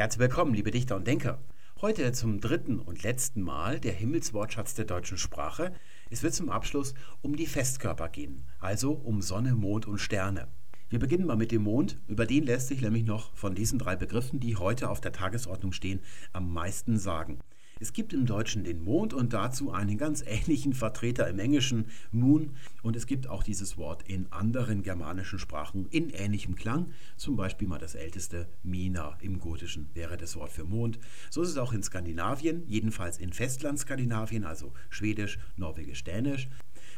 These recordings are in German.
Herzlich willkommen, liebe Dichter und Denker. Heute zum dritten und letzten Mal der Himmelswortschatz der deutschen Sprache. Es wird zum Abschluss um die Festkörper gehen, also um Sonne, Mond und Sterne. Wir beginnen mal mit dem Mond. Über den lässt sich nämlich noch von diesen drei Begriffen, die heute auf der Tagesordnung stehen, am meisten sagen. Es gibt im Deutschen den Mond und dazu einen ganz ähnlichen Vertreter im Englischen, Moon. Und es gibt auch dieses Wort in anderen germanischen Sprachen in ähnlichem Klang. Zum Beispiel mal das älteste Mina im Gotischen wäre das Wort für Mond. So ist es auch in Skandinavien, jedenfalls in Festlandskandinavien, also Schwedisch, Norwegisch, Dänisch.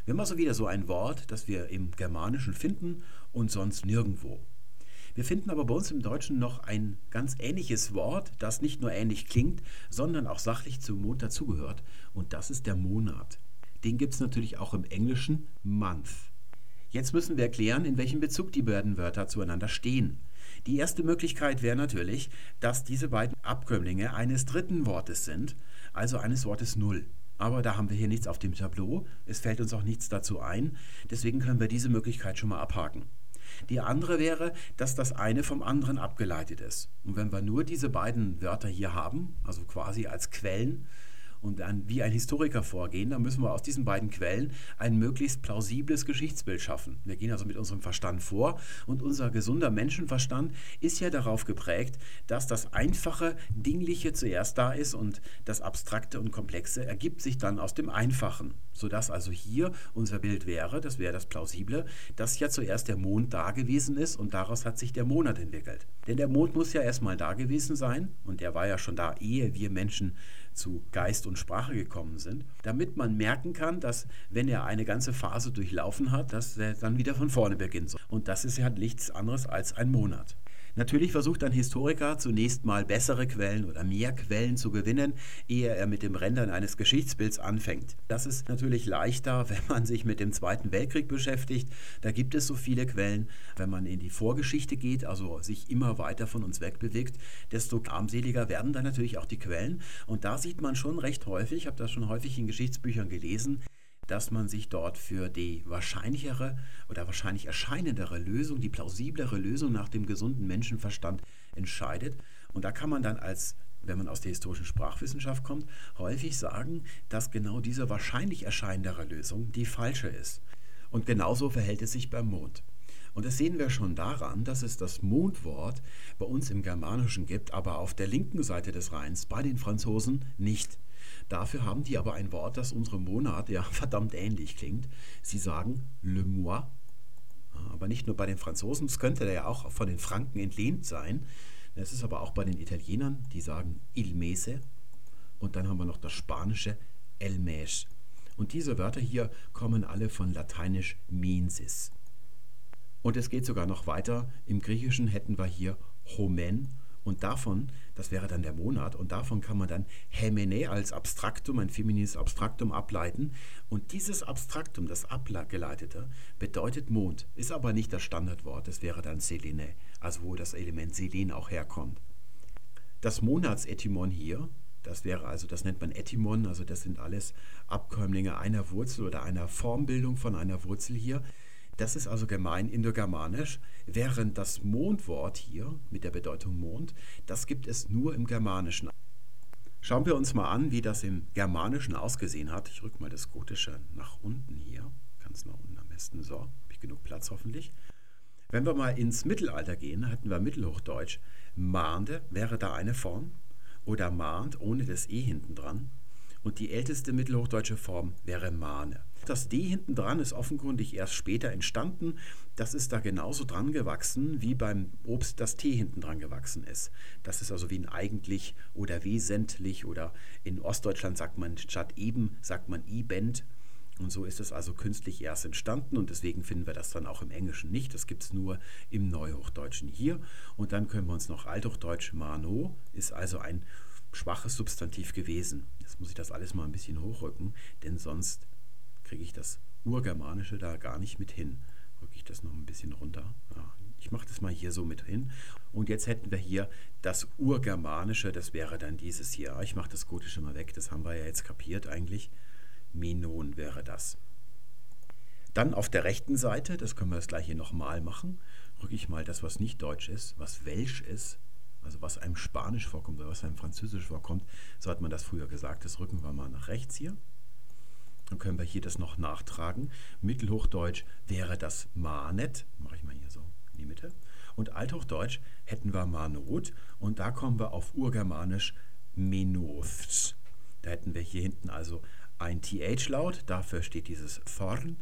Wir haben also wieder so ein Wort, das wir im Germanischen finden und sonst nirgendwo. Wir finden aber bei uns im Deutschen noch ein ganz ähnliches Wort, das nicht nur ähnlich klingt, sondern auch sachlich zum Mond dazugehört. Und das ist der Monat. Den gibt es natürlich auch im Englischen Month. Jetzt müssen wir erklären, in welchem Bezug die beiden Wörter zueinander stehen. Die erste Möglichkeit wäre natürlich, dass diese beiden Abkömmlinge eines dritten Wortes sind, also eines Wortes Null. Aber da haben wir hier nichts auf dem Tableau, es fällt uns auch nichts dazu ein, deswegen können wir diese Möglichkeit schon mal abhaken. Die andere wäre, dass das eine vom anderen abgeleitet ist. Und wenn wir nur diese beiden Wörter hier haben, also quasi als Quellen, und dann wie ein Historiker vorgehen, dann müssen wir aus diesen beiden Quellen ein möglichst plausibles Geschichtsbild schaffen. Wir gehen also mit unserem Verstand vor und unser gesunder Menschenverstand ist ja darauf geprägt, dass das Einfache, Dingliche zuerst da ist und das Abstrakte und Komplexe ergibt sich dann aus dem Einfachen. Sodass also hier unser Bild wäre, das wäre das Plausible, dass ja zuerst der Mond da gewesen ist und daraus hat sich der Monat entwickelt. Denn der Mond muss ja erstmal da gewesen sein und der war ja schon da, ehe wir Menschen zu Geist und Sprache gekommen sind, damit man merken kann, dass wenn er eine ganze Phase durchlaufen hat, dass er dann wieder von vorne beginnt. Und das ist ja nichts anderes als ein Monat. Natürlich versucht ein Historiker zunächst mal bessere Quellen oder mehr Quellen zu gewinnen, ehe er mit dem Rendern eines Geschichtsbilds anfängt. Das ist natürlich leichter, wenn man sich mit dem Zweiten Weltkrieg beschäftigt. Da gibt es so viele Quellen. Wenn man in die Vorgeschichte geht, also sich immer weiter von uns wegbewegt, desto armseliger werden dann natürlich auch die Quellen. Und da sieht man schon recht häufig, ich habe das schon häufig in Geschichtsbüchern gelesen, dass man sich dort für die wahrscheinlichere oder wahrscheinlich erscheinendere Lösung, die plausiblere Lösung nach dem gesunden Menschenverstand entscheidet. Und da kann man dann als wenn man aus der historischen Sprachwissenschaft kommt, häufig sagen, dass genau diese wahrscheinlich erscheinendere Lösung die falsche ist. Und genauso verhält es sich beim Mond. Und das sehen wir schon daran, dass es das Mondwort bei uns im Germanischen gibt, aber auf der linken Seite des Rheins bei den Franzosen nicht. Dafür haben die aber ein Wort, das unserem Monat ja verdammt ähnlich klingt. Sie sagen le mois. Aber nicht nur bei den Franzosen, es könnte ja auch von den Franken entlehnt sein. Es ist aber auch bei den Italienern, die sagen il mese. Und dann haben wir noch das spanische el mes. Und diese Wörter hier kommen alle von lateinisch mensis. Und es geht sogar noch weiter. Im Griechischen hätten wir hier homen und davon, das wäre dann der Monat, und davon kann man dann Hemene als Abstraktum, ein feminines Abstraktum ableiten. Und dieses Abstraktum, das abgeleitete, bedeutet Mond, ist aber nicht das Standardwort, das wäre dann Selene, also wo das Element Selen auch herkommt. Das Monatsetymon hier, das wäre also, das nennt man Etymon, also das sind alles Abkömmlinge einer Wurzel oder einer Formbildung von einer Wurzel hier. Das ist also gemein indogermanisch, während das Mondwort hier mit der Bedeutung Mond, das gibt es nur im Germanischen. Schauen wir uns mal an, wie das im Germanischen ausgesehen hat. Ich rücke mal das Gotische nach unten hier, ganz nach unten am besten. So, habe ich genug Platz hoffentlich. Wenn wir mal ins Mittelalter gehen, hatten wir Mittelhochdeutsch. Mahnde wäre da eine Form oder mahnt ohne das E hinten dran. Und die älteste mittelhochdeutsche Form wäre Mahne. Das D hinten dran ist offenkundig erst später entstanden. Das ist da genauso dran gewachsen, wie beim Obst das T hinten dran gewachsen ist. Das ist also wie ein eigentlich oder wesentlich oder in Ostdeutschland sagt man statt eben, sagt man ibend. Und so ist es also künstlich erst entstanden und deswegen finden wir das dann auch im Englischen nicht. Das gibt es nur im Neuhochdeutschen hier. Und dann können wir uns noch Althochdeutsch mano, ist also ein schwaches Substantiv gewesen. Jetzt muss ich das alles mal ein bisschen hochrücken, denn sonst kriege ich das Urgermanische da gar nicht mit hin. Rücke ich das noch ein bisschen runter. Ja, ich mache das mal hier so mit hin. Und jetzt hätten wir hier das Urgermanische, das wäre dann dieses hier. Ich mache das Gotische mal weg, das haben wir ja jetzt kapiert eigentlich. Menon wäre das. Dann auf der rechten Seite, das können wir das gleiche nochmal machen, rücke ich mal das, was nicht Deutsch ist, was Welsch ist, also was einem Spanisch vorkommt oder was einem Französisch vorkommt, so hat man das früher gesagt. Das rücken wir mal nach rechts hier. Dann können wir hier das noch nachtragen. Mittelhochdeutsch wäre das Manet, mache ich mal hier so in die Mitte. Und Althochdeutsch hätten wir Manot und da kommen wir auf Urgermanisch Menofs. Da hätten wir hier hinten also ein TH-Laut, dafür steht dieses Vorn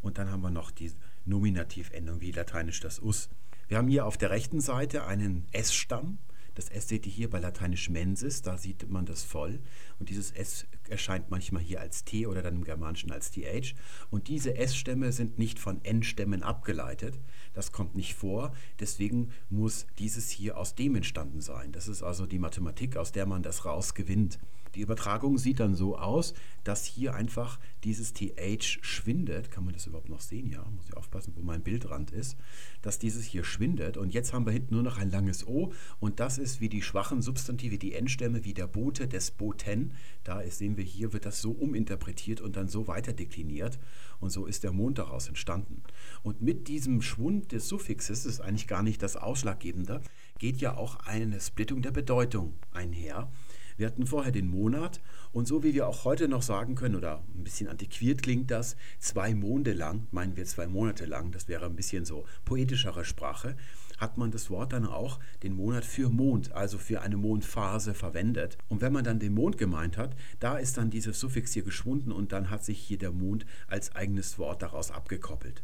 und dann haben wir noch die Nominativendung, wie lateinisch das Us. Wir haben hier auf der rechten Seite einen S-Stamm. Das S seht ihr hier bei lateinisch mensis, da sieht man das voll. Und dieses S erscheint manchmal hier als T oder dann im Germanischen als TH. Und diese S-Stämme sind nicht von N-Stämmen abgeleitet. Das kommt nicht vor. Deswegen muss dieses hier aus dem entstanden sein. Das ist also die Mathematik, aus der man das rausgewinnt. Die Übertragung sieht dann so aus, dass hier einfach dieses TH schwindet. Kann man das überhaupt noch sehen? Ja, muss ich aufpassen, wo mein Bildrand ist. Dass dieses hier schwindet. Und jetzt haben wir hinten nur noch ein langes O. Und das ist wie die schwachen Substantive, die Endstämme, wie der Bote des Boten. Da ist, sehen wir hier, wird das so uminterpretiert und dann so weiter dekliniert. Und so ist der Mond daraus entstanden. Und mit diesem Schwund des Suffixes, das ist eigentlich gar nicht das Ausschlaggebende, geht ja auch eine Splittung der Bedeutung einher. Wir hatten vorher den Monat und so wie wir auch heute noch sagen können, oder ein bisschen antiquiert klingt das, zwei Monde lang, meinen wir zwei Monate lang, das wäre ein bisschen so poetischere Sprache, hat man das Wort dann auch den Monat für Mond, also für eine Mondphase verwendet. Und wenn man dann den Mond gemeint hat, da ist dann dieses Suffix hier geschwunden und dann hat sich hier der Mond als eigenes Wort daraus abgekoppelt.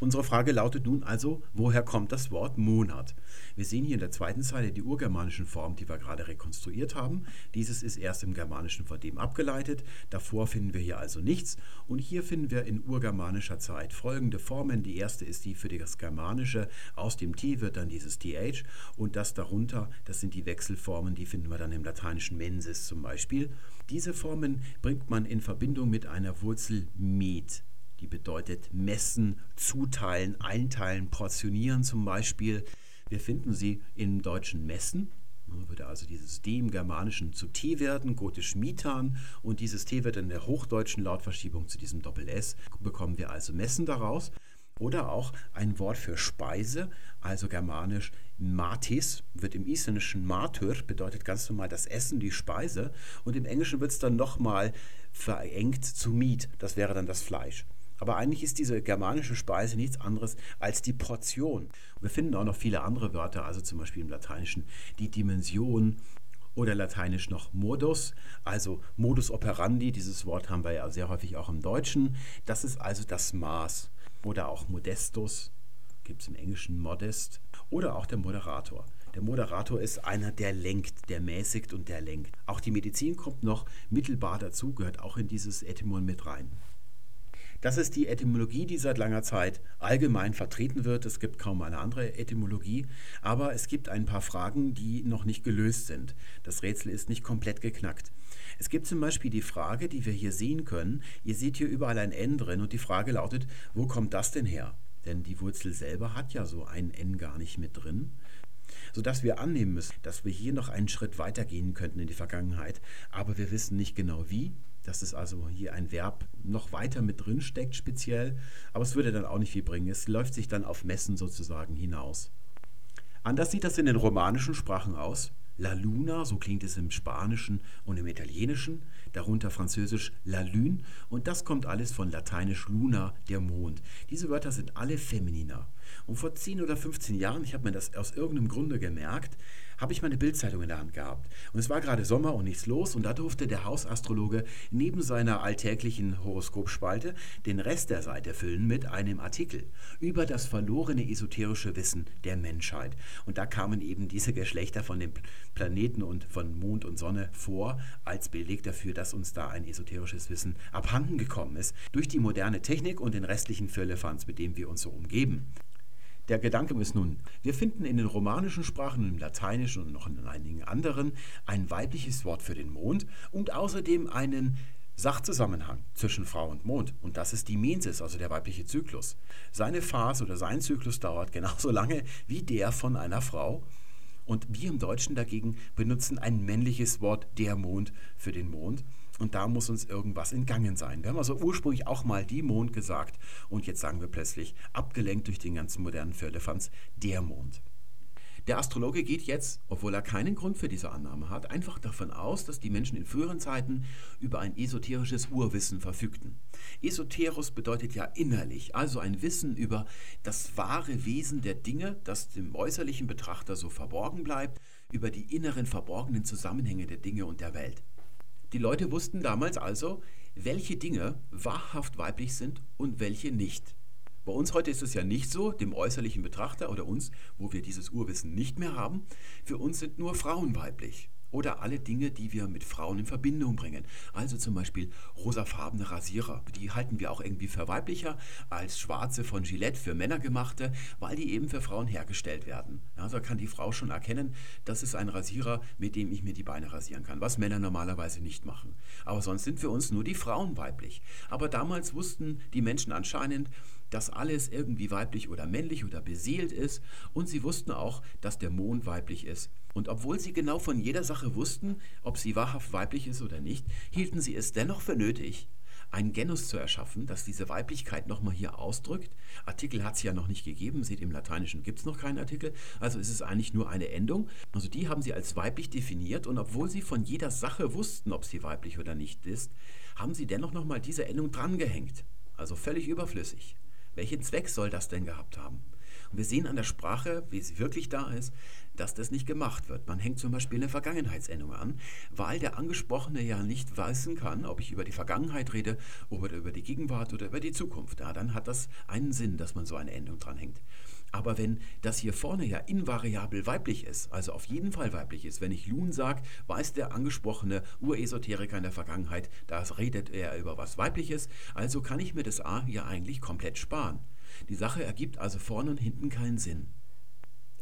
Unsere Frage lautet nun also, woher kommt das Wort Monat? Wir sehen hier in der zweiten Zeile die urgermanischen Formen, die wir gerade rekonstruiert haben. Dieses ist erst im Germanischen von dem abgeleitet. Davor finden wir hier also nichts. Und hier finden wir in urgermanischer Zeit folgende Formen. Die erste ist die für das Germanische. Aus dem T wird dann dieses TH. Und das darunter, das sind die Wechselformen, die finden wir dann im lateinischen Mensis zum Beispiel. Diese Formen bringt man in Verbindung mit einer Wurzel met die bedeutet messen, zuteilen, einteilen, portionieren zum Beispiel. Wir finden sie im deutschen Messen. Würde also dieses D im Germanischen zu T werden, gotisch Mitan, und dieses T wird in der hochdeutschen Lautverschiebung zu diesem Doppel-S. Bekommen wir also Messen daraus. Oder auch ein Wort für Speise, also germanisch Matis, wird im isländischen Matur, bedeutet ganz normal das Essen, die Speise. Und im Englischen wird es dann nochmal verengt zu Meat, das wäre dann das Fleisch. Aber eigentlich ist diese germanische Speise nichts anderes als die Portion. wir finden auch noch viele andere Wörter, also zum Beispiel im Lateinischen die Dimension oder lateinisch noch modus, also modus operandi. Dieses Wort haben wir ja sehr häufig auch im Deutschen. Das ist also das Maß. Oder auch modestus, gibt es im Englischen modest. Oder auch der Moderator. Der Moderator ist einer, der lenkt, der mäßigt und der lenkt. Auch die Medizin kommt noch mittelbar dazu, gehört auch in dieses Etymon mit rein. Das ist die Etymologie, die seit langer Zeit allgemein vertreten wird. Es gibt kaum eine andere Etymologie, aber es gibt ein paar Fragen, die noch nicht gelöst sind. Das Rätsel ist nicht komplett geknackt. Es gibt zum Beispiel die Frage, die wir hier sehen können. Ihr seht hier überall ein N drin und die Frage lautet, wo kommt das denn her? Denn die Wurzel selber hat ja so ein N gar nicht mit drin sodass wir annehmen müssen, dass wir hier noch einen Schritt weiter gehen könnten in die Vergangenheit, aber wir wissen nicht genau wie dass es also hier ein Verb noch weiter mit drin steckt speziell, aber es würde dann auch nicht viel bringen. Es läuft sich dann auf Messen sozusagen hinaus. Anders sieht das in den romanischen Sprachen aus. La Luna, so klingt es im Spanischen und im Italienischen, darunter Französisch La Lune und das kommt alles von Lateinisch Luna, der Mond. Diese Wörter sind alle femininer. Und vor 10 oder 15 Jahren, ich habe mir das aus irgendeinem Grunde gemerkt, habe ich meine Bildzeitung in der Hand gehabt. Und es war gerade Sommer und nichts los und da durfte der Hausastrologe neben seiner alltäglichen Horoskopspalte den Rest der Seite füllen mit einem Artikel über das verlorene esoterische Wissen der Menschheit. Und da kamen eben diese Geschlechter von den Planeten und von Mond und Sonne vor als Beleg dafür, dass uns da ein esoterisches Wissen abhanden gekommen ist durch die moderne Technik und den restlichen Firlefanz, mit dem wir uns so umgeben. Der Gedanke ist nun, wir finden in den romanischen Sprachen, im Lateinischen und noch in einigen anderen ein weibliches Wort für den Mond und außerdem einen Sachzusammenhang zwischen Frau und Mond. Und das ist die Mensis, also der weibliche Zyklus. Seine Phase oder sein Zyklus dauert genauso lange wie der von einer Frau. Und wir im Deutschen dagegen benutzen ein männliches Wort, der Mond, für den Mond. Und da muss uns irgendwas entgangen sein. Wir haben also ursprünglich auch mal die Mond gesagt und jetzt sagen wir plötzlich, abgelenkt durch den ganzen modernen Firlefanz, der Mond. Der Astrologe geht jetzt, obwohl er keinen Grund für diese Annahme hat, einfach davon aus, dass die Menschen in früheren Zeiten über ein esoterisches Urwissen verfügten. Esoterus bedeutet ja innerlich, also ein Wissen über das wahre Wesen der Dinge, das dem äußerlichen Betrachter so verborgen bleibt, über die inneren verborgenen Zusammenhänge der Dinge und der Welt. Die Leute wussten damals also, welche Dinge wahrhaft weiblich sind und welche nicht. Bei uns heute ist es ja nicht so, dem äußerlichen Betrachter oder uns, wo wir dieses Urwissen nicht mehr haben. Für uns sind nur Frauen weiblich. Oder alle Dinge, die wir mit Frauen in Verbindung bringen. Also zum Beispiel rosafarbene Rasierer. Die halten wir auch irgendwie für weiblicher als schwarze von Gillette für Männer gemachte, weil die eben für Frauen hergestellt werden. Ja, so kann die Frau schon erkennen, das ist ein Rasierer, mit dem ich mir die Beine rasieren kann, was Männer normalerweise nicht machen. Aber sonst sind für uns nur die Frauen weiblich. Aber damals wussten die Menschen anscheinend, dass alles irgendwie weiblich oder männlich oder beseelt ist und sie wussten auch, dass der Mond weiblich ist. Und obwohl sie genau von jeder Sache wussten, ob sie wahrhaft weiblich ist oder nicht, hielten sie es dennoch für nötig, einen Genus zu erschaffen, das diese Weiblichkeit nochmal hier ausdrückt. Artikel hat es ja noch nicht gegeben, seht im Lateinischen gibt es noch keinen Artikel, also ist es eigentlich nur eine Endung. Also die haben sie als weiblich definiert und obwohl sie von jeder Sache wussten, ob sie weiblich oder nicht ist, haben sie dennoch nochmal diese Endung drangehängt. Also völlig überflüssig. Welchen Zweck soll das denn gehabt haben? Und wir sehen an der Sprache, wie sie wirklich da ist, dass das nicht gemacht wird. Man hängt zum Beispiel eine Vergangenheitsendung an, weil der Angesprochene ja nicht wissen kann, ob ich über die Vergangenheit rede oder über die Gegenwart oder über die Zukunft. Ja, dann hat das einen Sinn, dass man so eine Endung dranhängt. Aber wenn das hier vorne ja invariabel weiblich ist, also auf jeden Fall weiblich ist, wenn ich Lun sage, weiß der angesprochene Uresoteriker in der Vergangenheit, da redet er über was weibliches, also kann ich mir das A hier eigentlich komplett sparen. Die Sache ergibt also vorne und hinten keinen Sinn.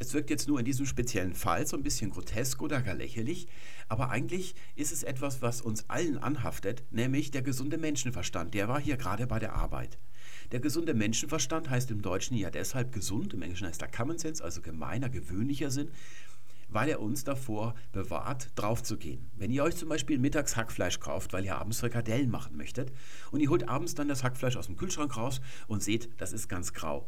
Es wirkt jetzt nur in diesem speziellen Fall so ein bisschen grotesk oder gar lächerlich, aber eigentlich ist es etwas, was uns allen anhaftet, nämlich der gesunde Menschenverstand. Der war hier gerade bei der Arbeit. Der gesunde Menschenverstand heißt im Deutschen ja deshalb gesund, im Englischen heißt er Common Sense, also gemeiner, gewöhnlicher Sinn, weil er uns davor bewahrt, draufzugehen. Wenn ihr euch zum Beispiel mittags Hackfleisch kauft, weil ihr abends Frikadellen machen möchtet, und ihr holt abends dann das Hackfleisch aus dem Kühlschrank raus und seht, das ist ganz grau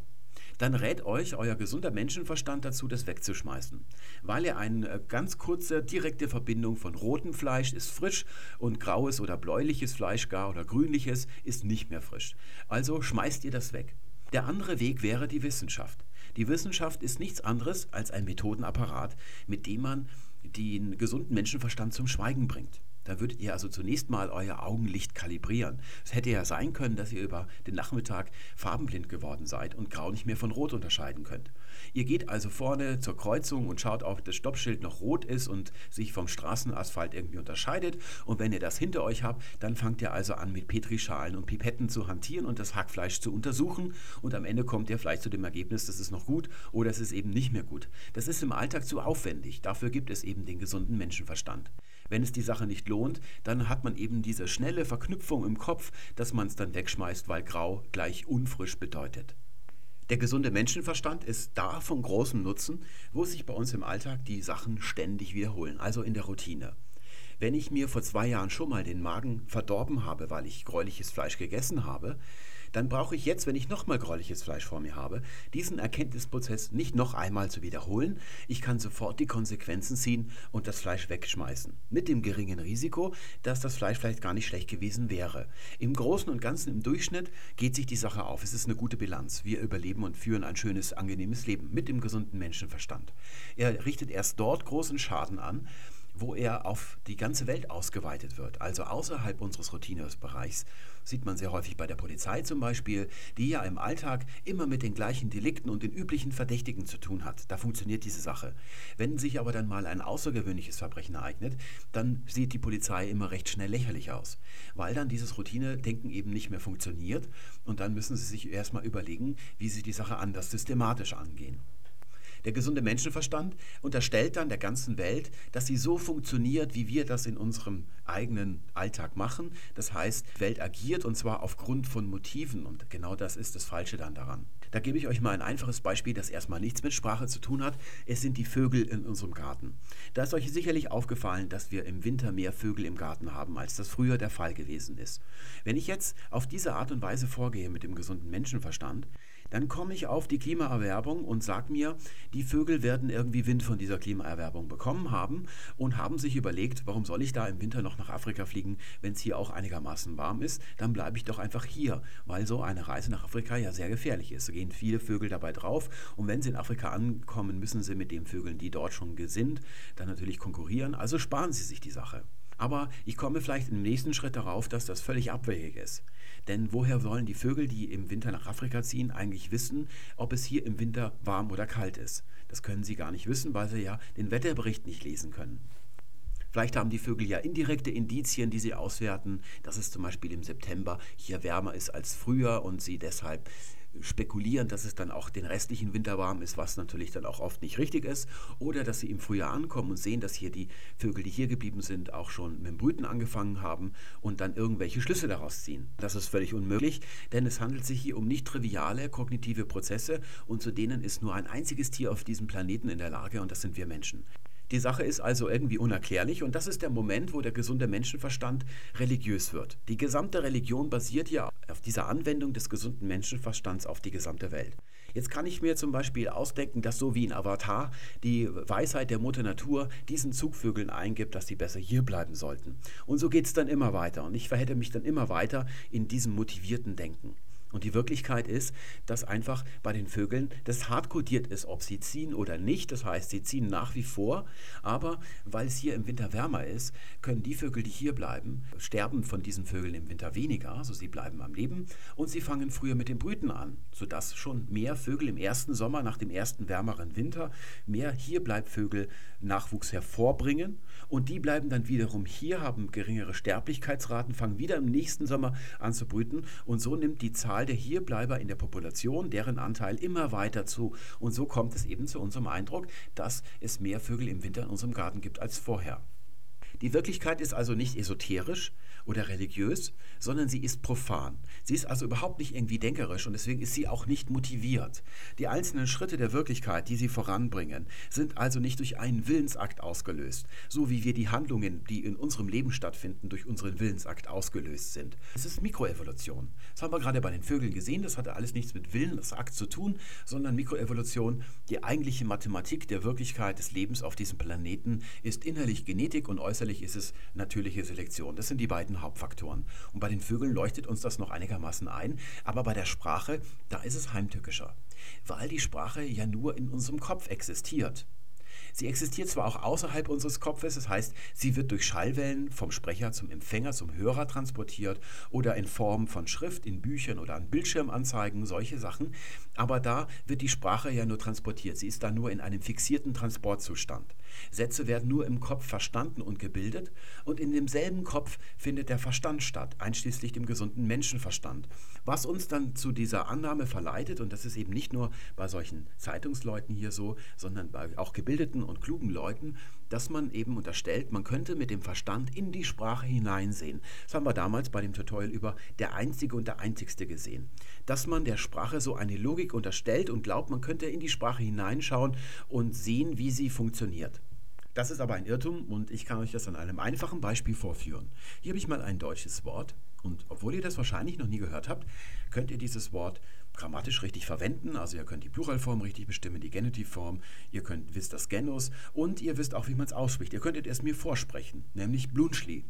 dann rät euch euer gesunder Menschenverstand dazu, das wegzuschmeißen. Weil er eine äh, ganz kurze, direkte Verbindung von rotem Fleisch ist frisch und graues oder bläuliches Fleisch gar oder grünliches ist nicht mehr frisch. Also schmeißt ihr das weg. Der andere Weg wäre die Wissenschaft. Die Wissenschaft ist nichts anderes als ein Methodenapparat, mit dem man den gesunden Menschenverstand zum Schweigen bringt. Da würdet ihr also zunächst mal euer Augenlicht kalibrieren. Es hätte ja sein können, dass ihr über den Nachmittag farbenblind geworden seid und Grau nicht mehr von Rot unterscheiden könnt. Ihr geht also vorne zur Kreuzung und schaut, ob das Stoppschild noch rot ist und sich vom Straßenasphalt irgendwie unterscheidet. Und wenn ihr das hinter euch habt, dann fangt ihr also an, mit Petrischalen und Pipetten zu hantieren und das Hackfleisch zu untersuchen. Und am Ende kommt ihr vielleicht zu dem Ergebnis, das ist noch gut oder es ist eben nicht mehr gut. Das ist im Alltag zu aufwendig. Dafür gibt es eben den gesunden Menschenverstand. Wenn es die Sache nicht lohnt, dann hat man eben diese schnelle Verknüpfung im Kopf, dass man es dann wegschmeißt, weil grau gleich unfrisch bedeutet. Der gesunde Menschenverstand ist da von großem Nutzen, wo sich bei uns im Alltag die Sachen ständig wiederholen, also in der Routine. Wenn ich mir vor zwei Jahren schon mal den Magen verdorben habe, weil ich gräuliches Fleisch gegessen habe, dann brauche ich jetzt, wenn ich nochmal gräuliches Fleisch vor mir habe, diesen Erkenntnisprozess nicht noch einmal zu wiederholen. Ich kann sofort die Konsequenzen ziehen und das Fleisch wegschmeißen. Mit dem geringen Risiko, dass das Fleisch vielleicht gar nicht schlecht gewesen wäre. Im Großen und Ganzen, im Durchschnitt, geht sich die Sache auf. Es ist eine gute Bilanz. Wir überleben und führen ein schönes, angenehmes Leben mit dem gesunden Menschenverstand. Er richtet erst dort großen Schaden an, wo er auf die ganze Welt ausgeweitet wird, also außerhalb unseres Routinebereichs. Sieht man sehr häufig bei der Polizei zum Beispiel, die ja im Alltag immer mit den gleichen Delikten und den üblichen Verdächtigen zu tun hat. Da funktioniert diese Sache. Wenn sich aber dann mal ein außergewöhnliches Verbrechen ereignet, dann sieht die Polizei immer recht schnell lächerlich aus, weil dann dieses Routine-Denken eben nicht mehr funktioniert und dann müssen sie sich erstmal überlegen, wie sie die Sache anders systematisch angehen. Der gesunde Menschenverstand unterstellt dann der ganzen Welt, dass sie so funktioniert, wie wir das in unserem eigenen Alltag machen. Das heißt, Welt agiert und zwar aufgrund von Motiven und genau das ist das Falsche dann daran. Da gebe ich euch mal ein einfaches Beispiel, das erstmal nichts mit Sprache zu tun hat. Es sind die Vögel in unserem Garten. Da ist euch sicherlich aufgefallen, dass wir im Winter mehr Vögel im Garten haben, als das früher der Fall gewesen ist. Wenn ich jetzt auf diese Art und Weise vorgehe mit dem gesunden Menschenverstand, dann komme ich auf die Klimaerwerbung und sage mir, die Vögel werden irgendwie Wind von dieser Klimaerwerbung bekommen haben und haben sich überlegt, warum soll ich da im Winter noch nach Afrika fliegen, wenn es hier auch einigermaßen warm ist, dann bleibe ich doch einfach hier, weil so eine Reise nach Afrika ja sehr gefährlich ist. Da gehen viele Vögel dabei drauf und wenn sie in Afrika ankommen, müssen sie mit den Vögeln, die dort schon sind, dann natürlich konkurrieren, also sparen sie sich die Sache. Aber ich komme vielleicht im nächsten Schritt darauf, dass das völlig abwegig ist. Denn woher wollen die Vögel, die im Winter nach Afrika ziehen, eigentlich wissen, ob es hier im Winter warm oder kalt ist? Das können sie gar nicht wissen, weil sie ja den Wetterbericht nicht lesen können. Vielleicht haben die Vögel ja indirekte Indizien, die sie auswerten, dass es zum Beispiel im September hier wärmer ist als früher und sie deshalb spekulieren, dass es dann auch den restlichen Winter warm ist, was natürlich dann auch oft nicht richtig ist. Oder dass sie im Frühjahr ankommen und sehen, dass hier die Vögel, die hier geblieben sind, auch schon mit dem Brüten angefangen haben und dann irgendwelche Schlüsse daraus ziehen. Das ist völlig unmöglich, denn es handelt sich hier um nicht triviale kognitive Prozesse und zu denen ist nur ein einziges Tier auf diesem Planeten in der Lage und das sind wir Menschen. Die Sache ist also irgendwie unerklärlich und das ist der Moment, wo der gesunde Menschenverstand religiös wird. Die gesamte Religion basiert ja auf dieser Anwendung des gesunden Menschenverstands auf die gesamte Welt. Jetzt kann ich mir zum Beispiel ausdenken, dass so wie in Avatar die Weisheit der Mutter Natur diesen Zugvögeln eingibt, dass sie besser hier bleiben sollten. Und so geht es dann immer weiter und ich verhätte mich dann immer weiter in diesem motivierten Denken. Und die Wirklichkeit ist, dass einfach bei den Vögeln das hardcodiert ist, ob sie ziehen oder nicht. Das heißt, sie ziehen nach wie vor, aber weil es hier im Winter wärmer ist, können die Vögel, die hier bleiben, sterben von diesen Vögeln im Winter weniger, also sie bleiben am Leben. Und sie fangen früher mit dem Brüten an, sodass schon mehr Vögel im ersten Sommer nach dem ersten wärmeren Winter mehr Hierbleibvögel Nachwuchs hervorbringen und die bleiben dann wiederum hier, haben geringere Sterblichkeitsraten, fangen wieder im nächsten Sommer an zu brüten und so nimmt die Zahl der Hierbleiber in der Population, deren Anteil immer weiter zu. Und so kommt es eben zu unserem Eindruck, dass es mehr Vögel im Winter in unserem Garten gibt als vorher. Die Wirklichkeit ist also nicht esoterisch oder religiös, sondern sie ist profan. Sie ist also überhaupt nicht irgendwie denkerisch und deswegen ist sie auch nicht motiviert. Die einzelnen Schritte der Wirklichkeit, die sie voranbringen, sind also nicht durch einen Willensakt ausgelöst, so wie wir die Handlungen, die in unserem Leben stattfinden, durch unseren Willensakt ausgelöst sind. Es ist Mikroevolution. Das haben wir gerade bei den Vögeln gesehen, das hatte alles nichts mit Willensakt zu tun, sondern Mikroevolution, die eigentliche Mathematik der Wirklichkeit des Lebens auf diesem Planeten, ist innerlich Genetik und äußerlich ist es natürliche Selektion. Das sind die beiden Hauptfaktoren. Und bei den Vögeln leuchtet uns das noch einigermaßen ein. Aber bei der Sprache, da ist es heimtückischer. Weil die Sprache ja nur in unserem Kopf existiert. Sie existiert zwar auch außerhalb unseres Kopfes, das heißt, sie wird durch Schallwellen vom Sprecher zum Empfänger, zum Hörer transportiert oder in Form von Schrift, in Büchern oder an Bildschirmanzeigen, solche Sachen. Aber da wird die Sprache ja nur transportiert. Sie ist da nur in einem fixierten Transportzustand. Sätze werden nur im Kopf verstanden und gebildet und in demselben Kopf findet der Verstand statt, einschließlich dem gesunden Menschenverstand. Was uns dann zu dieser Annahme verleitet, und das ist eben nicht nur bei solchen Zeitungsleuten hier so, sondern bei auch gebildeten und klugen Leuten, dass man eben unterstellt, man könnte mit dem Verstand in die Sprache hineinsehen. Das haben wir damals bei dem Tutorial über der Einzige und der Einzigste gesehen. Dass man der Sprache so eine Logik unterstellt und glaubt, man könnte in die Sprache hineinschauen und sehen, wie sie funktioniert. Das ist aber ein Irrtum und ich kann euch das an einem einfachen Beispiel vorführen. Hier habe ich mal ein deutsches Wort und obwohl ihr das wahrscheinlich noch nie gehört habt, könnt ihr dieses Wort grammatisch richtig verwenden. Also ihr könnt die Pluralform richtig bestimmen, die Genitivform, ihr könnt wisst das Genus und ihr wisst auch, wie man es ausspricht. Ihr könntet es mir vorsprechen, nämlich Blunschli.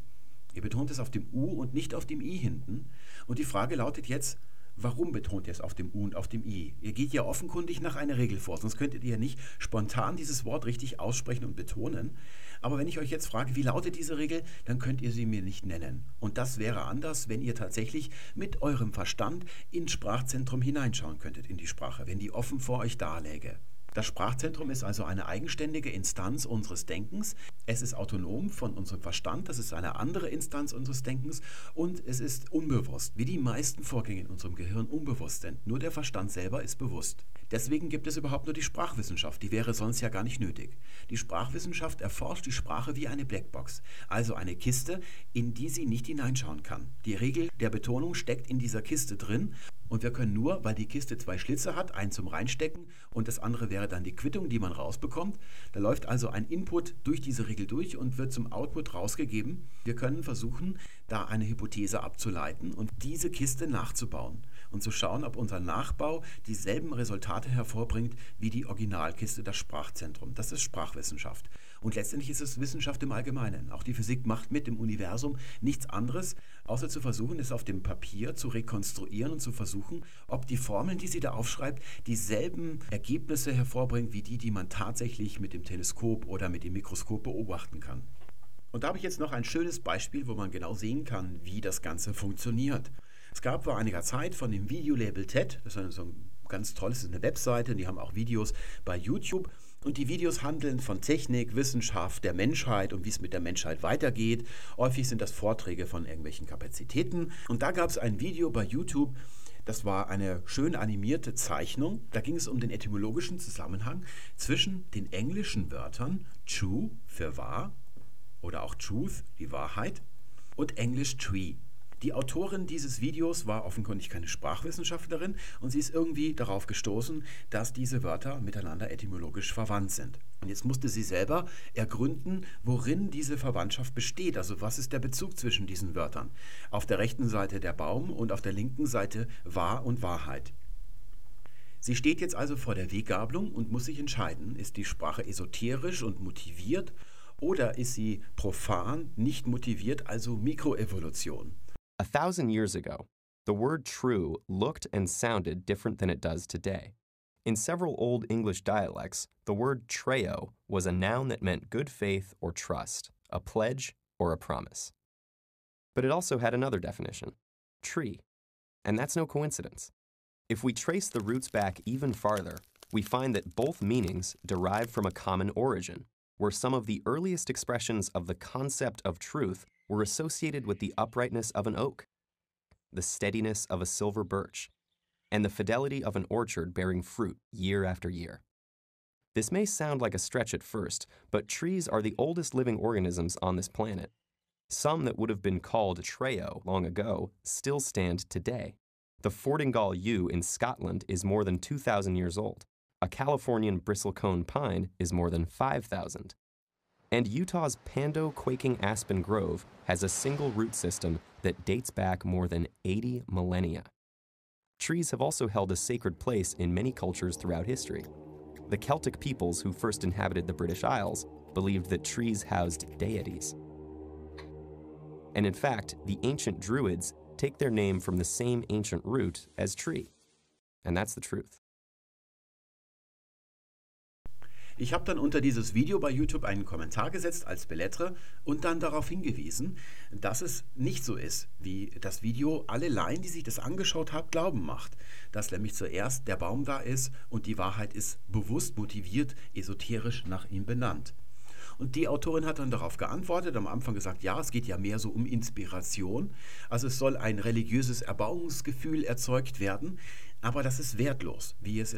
Ihr betont es auf dem U und nicht auf dem I hinten. Und die Frage lautet jetzt, Warum betont ihr es auf dem U und auf dem I? Ihr geht ja offenkundig nach einer Regel vor, sonst könntet ihr ja nicht spontan dieses Wort richtig aussprechen und betonen. Aber wenn ich euch jetzt frage, wie lautet diese Regel, dann könnt ihr sie mir nicht nennen. Und das wäre anders, wenn ihr tatsächlich mit eurem Verstand ins Sprachzentrum hineinschauen könntet in die Sprache, wenn die offen vor euch daläge. Das Sprachzentrum ist also eine eigenständige Instanz unseres Denkens. Es ist autonom von unserem Verstand, das ist eine andere Instanz unseres Denkens und es ist unbewusst, wie die meisten Vorgänge in unserem Gehirn unbewusst sind. Nur der Verstand selber ist bewusst. Deswegen gibt es überhaupt nur die Sprachwissenschaft, die wäre sonst ja gar nicht nötig. Die Sprachwissenschaft erforscht die Sprache wie eine Blackbox, also eine Kiste, in die sie nicht hineinschauen kann. Die Regel der Betonung steckt in dieser Kiste drin und wir können nur, weil die Kiste zwei Schlitze hat, einen zum Reinstecken und das andere wäre dann die Quittung, die man rausbekommt. Da läuft also ein Input durch diese Regel durch und wird zum Output rausgegeben. Wir können versuchen, da eine Hypothese abzuleiten und diese Kiste nachzubauen. Und zu schauen, ob unser Nachbau dieselben Resultate hervorbringt wie die Originalkiste, das Sprachzentrum. Das ist Sprachwissenschaft. Und letztendlich ist es Wissenschaft im Allgemeinen. Auch die Physik macht mit dem Universum nichts anderes, außer zu versuchen, es auf dem Papier zu rekonstruieren und zu versuchen, ob die Formeln, die sie da aufschreibt, dieselben Ergebnisse hervorbringen wie die, die man tatsächlich mit dem Teleskop oder mit dem Mikroskop beobachten kann. Und da habe ich jetzt noch ein schönes Beispiel, wo man genau sehen kann, wie das Ganze funktioniert. Es gab vor einiger Zeit von dem Videolabel TED, das ist so ein ganz tolles, eine Webseite, und die haben auch Videos bei YouTube. Und die Videos handeln von Technik, Wissenschaft, der Menschheit und wie es mit der Menschheit weitergeht. Häufig sind das Vorträge von irgendwelchen Kapazitäten. Und da gab es ein Video bei YouTube, das war eine schön animierte Zeichnung. Da ging es um den etymologischen Zusammenhang zwischen den englischen Wörtern true für wahr oder auch truth, die Wahrheit, und Englisch tree, die Autorin dieses Videos war offenkundig keine Sprachwissenschaftlerin und sie ist irgendwie darauf gestoßen, dass diese Wörter miteinander etymologisch verwandt sind. Und jetzt musste sie selber ergründen, worin diese Verwandtschaft besteht. Also was ist der Bezug zwischen diesen Wörtern? Auf der rechten Seite der Baum und auf der linken Seite Wahr und Wahrheit. Sie steht jetzt also vor der Weggabelung und muss sich entscheiden, ist die Sprache esoterisch und motiviert oder ist sie profan, nicht motiviert, also Mikroevolution? A thousand years ago, the word true looked and sounded different than it does today. In several Old English dialects, the word treo was a noun that meant good faith or trust, a pledge or a promise. But it also had another definition tree. And that's no coincidence. If we trace the roots back even farther, we find that both meanings derive from a common origin, where some of the earliest expressions of the concept of truth were associated with the uprightness of an oak, the steadiness of a silver birch, and the fidelity of an orchard bearing fruit year after year. This may sound like a stretch at first, but trees are the oldest living organisms on this planet. Some that would have been called treo long ago still stand today. The Fordingal yew in Scotland is more than 2,000 years old. A Californian bristlecone pine is more than 5,000. And Utah's Pando Quaking Aspen Grove has a single root system that dates back more than 80 millennia. Trees have also held a sacred place in many cultures throughout history. The Celtic peoples who first inhabited the British Isles believed that trees housed deities. And in fact, the ancient Druids take their name from the same ancient root as tree. And that's the truth. Ich habe dann unter dieses Video bei YouTube einen Kommentar gesetzt als Belettre und dann darauf hingewiesen, dass es nicht so ist, wie das Video alle Laien, die sich das angeschaut haben, glauben macht. Dass nämlich zuerst der Baum da ist und die Wahrheit ist bewusst motiviert, esoterisch nach ihm benannt. Und die Autorin hat dann darauf geantwortet, am Anfang gesagt, ja, es geht ja mehr so um Inspiration. Also es soll ein religiöses Erbauungsgefühl erzeugt werden. Aber das ist wertlos, wie es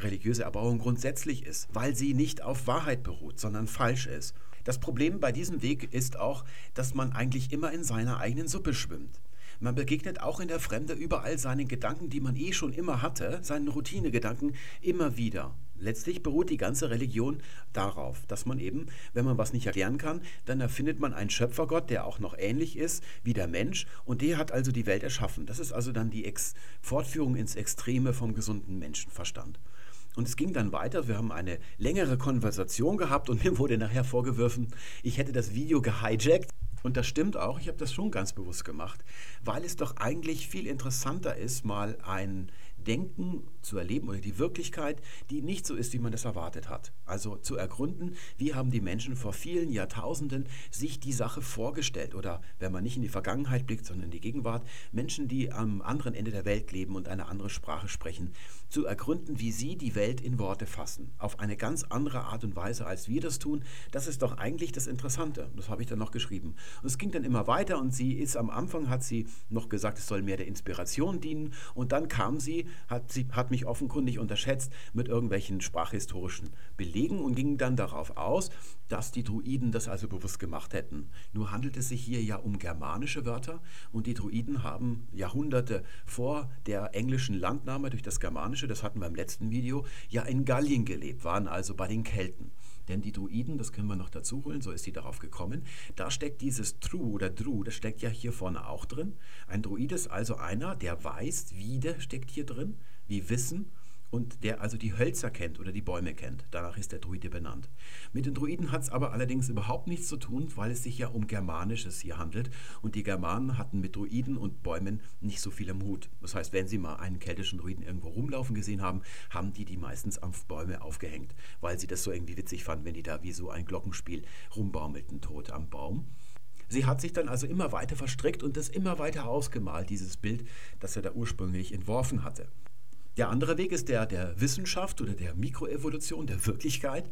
religiöse Erbauung grundsätzlich ist, weil sie nicht auf Wahrheit beruht, sondern falsch ist. Das Problem bei diesem Weg ist auch, dass man eigentlich immer in seiner eigenen Suppe schwimmt. Man begegnet auch in der Fremde überall seinen Gedanken, die man eh schon immer hatte, seinen Routinegedanken, immer wieder. Letztlich beruht die ganze Religion darauf, dass man eben, wenn man was nicht erklären kann, dann erfindet man einen Schöpfergott, der auch noch ähnlich ist wie der Mensch und der hat also die Welt erschaffen. Das ist also dann die Ex Fortführung ins Extreme vom gesunden Menschenverstand. Und es ging dann weiter. Wir haben eine längere Konversation gehabt und mir wurde nachher vorgeworfen, ich hätte das Video gehijackt. Und das stimmt auch, ich habe das schon ganz bewusst gemacht, weil es doch eigentlich viel interessanter ist, mal ein Denken zu erleben oder die Wirklichkeit, die nicht so ist, wie man das erwartet hat. Also zu ergründen, wie haben die Menschen vor vielen Jahrtausenden sich die Sache vorgestellt oder wenn man nicht in die Vergangenheit blickt, sondern in die Gegenwart, Menschen, die am anderen Ende der Welt leben und eine andere Sprache sprechen, zu ergründen, wie sie die Welt in Worte fassen, auf eine ganz andere Art und Weise, als wir das tun. Das ist doch eigentlich das Interessante. Das habe ich dann noch geschrieben. Und es ging dann immer weiter und sie ist am Anfang, hat sie noch gesagt, es soll mehr der Inspiration dienen und dann kam sie hat, sie hat mich offenkundig unterschätzt mit irgendwelchen sprachhistorischen Belegen und ging dann darauf aus, dass die Druiden das also bewusst gemacht hätten. Nur handelt es sich hier ja um germanische Wörter und die Druiden haben Jahrhunderte vor der englischen Landnahme durch das Germanische, das hatten wir im letzten Video, ja in Gallien gelebt, waren also bei den Kelten. denn die Druiden, das können wir noch dazu holen, so ist sie darauf gekommen, da steckt dieses True oder Dru, das steckt ja hier vorne auch drin. Ein Druid ist also einer, der weiß, wie der steckt hier drin, wie Wissen und der also die Hölzer kennt oder die Bäume kennt. Danach ist der Druide benannt. Mit den Druiden hat es aber allerdings überhaupt nichts zu tun, weil es sich ja um Germanisches hier handelt und die Germanen hatten mit Druiden und Bäumen nicht so viel am Hut. Das heißt, wenn sie mal einen keltischen Druiden irgendwo rumlaufen gesehen haben, haben die die meistens am Bäume aufgehängt, weil sie das so irgendwie witzig fanden, wenn die da wie so ein Glockenspiel rumbaumelten tot am Baum. Sie hat sich dann also immer weiter verstrickt und das immer weiter ausgemalt, dieses Bild, das er da ursprünglich entworfen hatte. Der andere Weg ist der der Wissenschaft oder der Mikroevolution, der Wirklichkeit.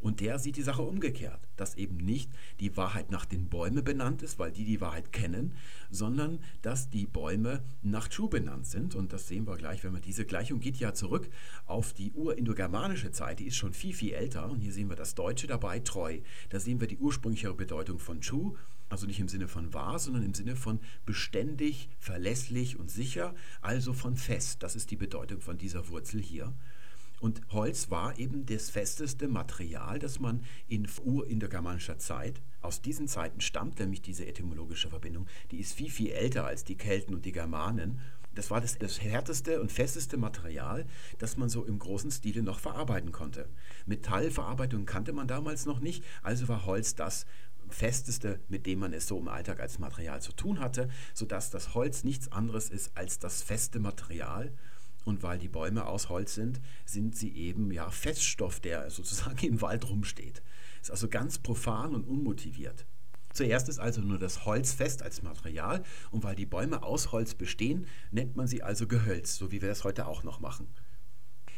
Und der sieht die Sache umgekehrt, dass eben nicht die Wahrheit nach den Bäumen benannt ist, weil die die Wahrheit kennen, sondern dass die Bäume nach Chu benannt sind. Und das sehen wir gleich, wenn wir diese Gleichung geht ja zurück auf die urindogermanische Zeit, die ist schon viel, viel älter. Und hier sehen wir das Deutsche dabei, treu. Da sehen wir die ursprüngliche Bedeutung von Chu also nicht im Sinne von wahr, sondern im Sinne von beständig, verlässlich und sicher, also von fest. Das ist die Bedeutung von dieser Wurzel hier. Und Holz war eben das festeste Material, das man in urindogermanischer Zeit, aus diesen Zeiten stammt nämlich diese etymologische Verbindung, die ist viel, viel älter als die Kelten und die Germanen. Das war das, das härteste und festeste Material, das man so im großen Stile noch verarbeiten konnte. Metallverarbeitung kannte man damals noch nicht, also war Holz das, Festeste, mit dem man es so im Alltag als Material zu tun hatte, sodass das Holz nichts anderes ist als das feste Material. Und weil die Bäume aus Holz sind, sind sie eben ja Feststoff, der sozusagen im Wald rumsteht. Ist also ganz profan und unmotiviert. Zuerst ist also nur das Holz fest als Material und weil die Bäume aus Holz bestehen, nennt man sie also Gehölz, so wie wir es heute auch noch machen.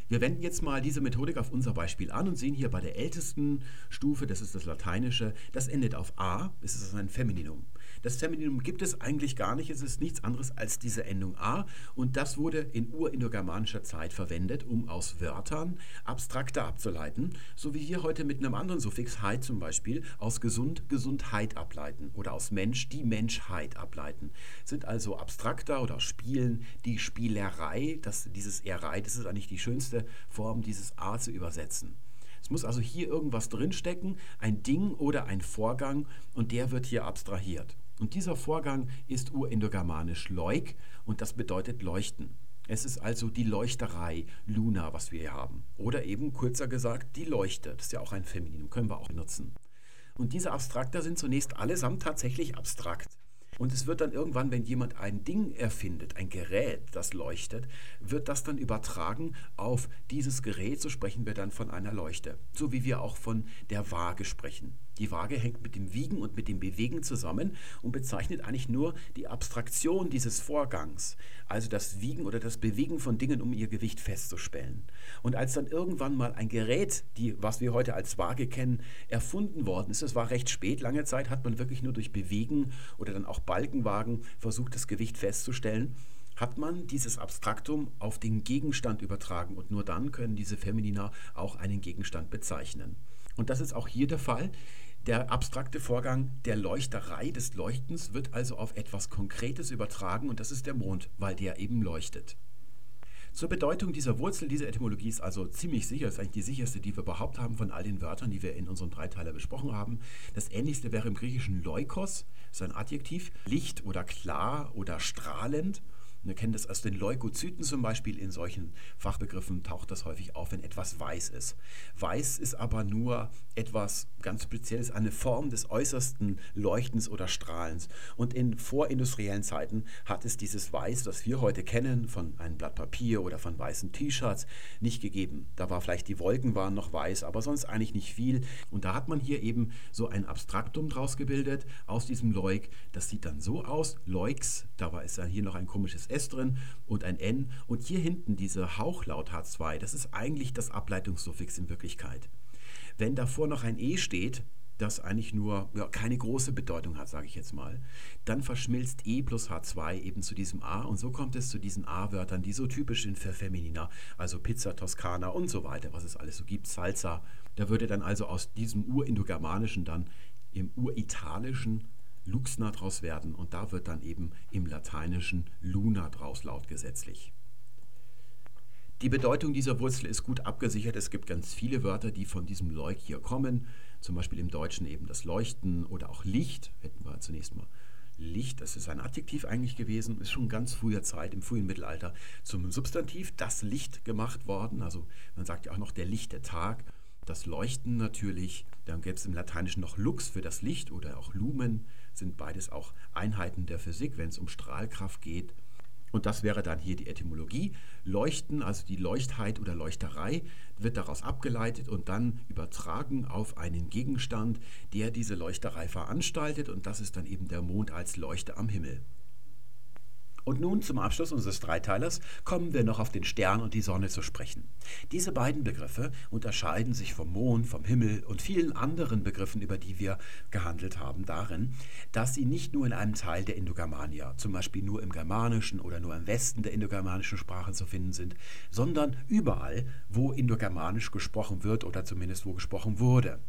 Wir wenden jetzt mal diese Methodik auf unser Beispiel an und sehen hier bei der ältesten Stufe, das ist das Lateinische, das endet auf A, es ist also ein Femininum. Das Femininum gibt es eigentlich gar nicht, es ist nichts anderes als diese Endung A und das wurde in urindogermanischer Zeit verwendet, um aus Wörtern abstrakter abzuleiten, so wie wir heute mit einem anderen Suffix heit zum Beispiel aus gesund Gesundheit ableiten oder aus Mensch die Menschheit ableiten. Sind also abstrakter oder Spielen die Spielerei, das, dieses Erei, das ist eigentlich die schönste Form, dieses A zu übersetzen. Es muss also hier irgendwas drinstecken, ein Ding oder ein Vorgang und der wird hier abstrahiert. Und dieser Vorgang ist urindogermanisch leuk und das bedeutet leuchten. Es ist also die Leuchterei, Luna, was wir hier haben. Oder eben kurzer gesagt, die Leuchte. Das ist ja auch ein Femininum, können wir auch benutzen. Und diese Abstrakter sind zunächst allesamt tatsächlich abstrakt. Und es wird dann irgendwann, wenn jemand ein Ding erfindet, ein Gerät, das leuchtet, wird das dann übertragen auf dieses Gerät, so sprechen wir dann von einer Leuchte. So wie wir auch von der Waage sprechen. Die Waage hängt mit dem Wiegen und mit dem Bewegen zusammen und bezeichnet eigentlich nur die Abstraktion dieses Vorgangs, also das Wiegen oder das Bewegen von Dingen, um ihr Gewicht festzustellen. Und als dann irgendwann mal ein Gerät, die, was wir heute als Waage kennen, erfunden worden ist, das war recht spät, lange Zeit hat man wirklich nur durch Bewegen oder dann auch Balkenwagen versucht, das Gewicht festzustellen hat man dieses Abstraktum auf den Gegenstand übertragen und nur dann können diese Femina auch einen Gegenstand bezeichnen. Und das ist auch hier der Fall. Der abstrakte Vorgang der Leuchterei des Leuchtens wird also auf etwas Konkretes übertragen und das ist der Mond, weil der eben leuchtet. Zur Bedeutung dieser Wurzel, diese Etymologie ist also ziemlich sicher, ist eigentlich die sicherste, die wir überhaupt haben von all den Wörtern, die wir in unserem Dreiteiler besprochen haben. Das ähnlichste wäre im Griechischen Leukos, ist ein Adjektiv, Licht oder klar oder strahlend. Wir kennen das aus den Leukozyten zum Beispiel. In solchen Fachbegriffen taucht das häufig auf, wenn etwas weiß ist. Weiß ist aber nur etwas ganz Spezielles, eine Form des äußersten Leuchtens oder Strahlens. Und in vorindustriellen Zeiten hat es dieses Weiß, das wir heute kennen, von einem Blatt Papier oder von weißen T-Shirts, nicht gegeben. Da war vielleicht die Wolken waren noch weiß, aber sonst eigentlich nicht viel. Und da hat man hier eben so ein Abstraktum draus gebildet aus diesem Leuk. Das sieht dann so aus, Leux, da war es dann hier noch ein komisches S drin und ein N. Und hier hinten diese Hauchlaut H2, das ist eigentlich das Ableitungssuffix in Wirklichkeit. Wenn davor noch ein E steht, das eigentlich nur ja, keine große Bedeutung hat, sage ich jetzt mal, dann verschmilzt E plus H2 eben zu diesem A und so kommt es zu diesen A-Wörtern, die so typisch sind für Femina, also Pizza Toskana und so weiter, was es alles so gibt, Salsa. Da würde dann also aus diesem Urindogermanischen dann im Uritalischen Luxna draus werden und da wird dann eben im Lateinischen Luna draus laut gesetzlich. Die Bedeutung dieser Wurzel ist gut abgesichert. Es gibt ganz viele Wörter, die von diesem Leuk hier kommen. Zum Beispiel im Deutschen eben das Leuchten oder auch Licht. Hätten wir zunächst mal Licht, das ist ein Adjektiv eigentlich gewesen, ist schon ganz früher Zeit, im frühen Mittelalter, zum Substantiv das Licht gemacht worden. Also man sagt ja auch noch der lichte Tag. Das Leuchten natürlich, dann gäbe es im Lateinischen noch Lux für das Licht oder auch Lumen, sind beides auch Einheiten der Physik, wenn es um Strahlkraft geht. Und das wäre dann hier die Etymologie. Leuchten, also die Leuchtheit oder Leuchterei, wird daraus abgeleitet und dann übertragen auf einen Gegenstand, der diese Leuchterei veranstaltet. Und das ist dann eben der Mond als Leuchte am Himmel. Und nun zum Abschluss unseres Dreiteilers kommen wir noch auf den Stern und die Sonne zu sprechen. Diese beiden Begriffe unterscheiden sich vom Mond, vom Himmel und vielen anderen Begriffen, über die wir gehandelt haben, darin, dass sie nicht nur in einem Teil der Indogermania, zum Beispiel nur im Germanischen oder nur im Westen der indogermanischen Sprachen zu finden sind, sondern überall, wo Indogermanisch gesprochen wird oder zumindest wo gesprochen wurde.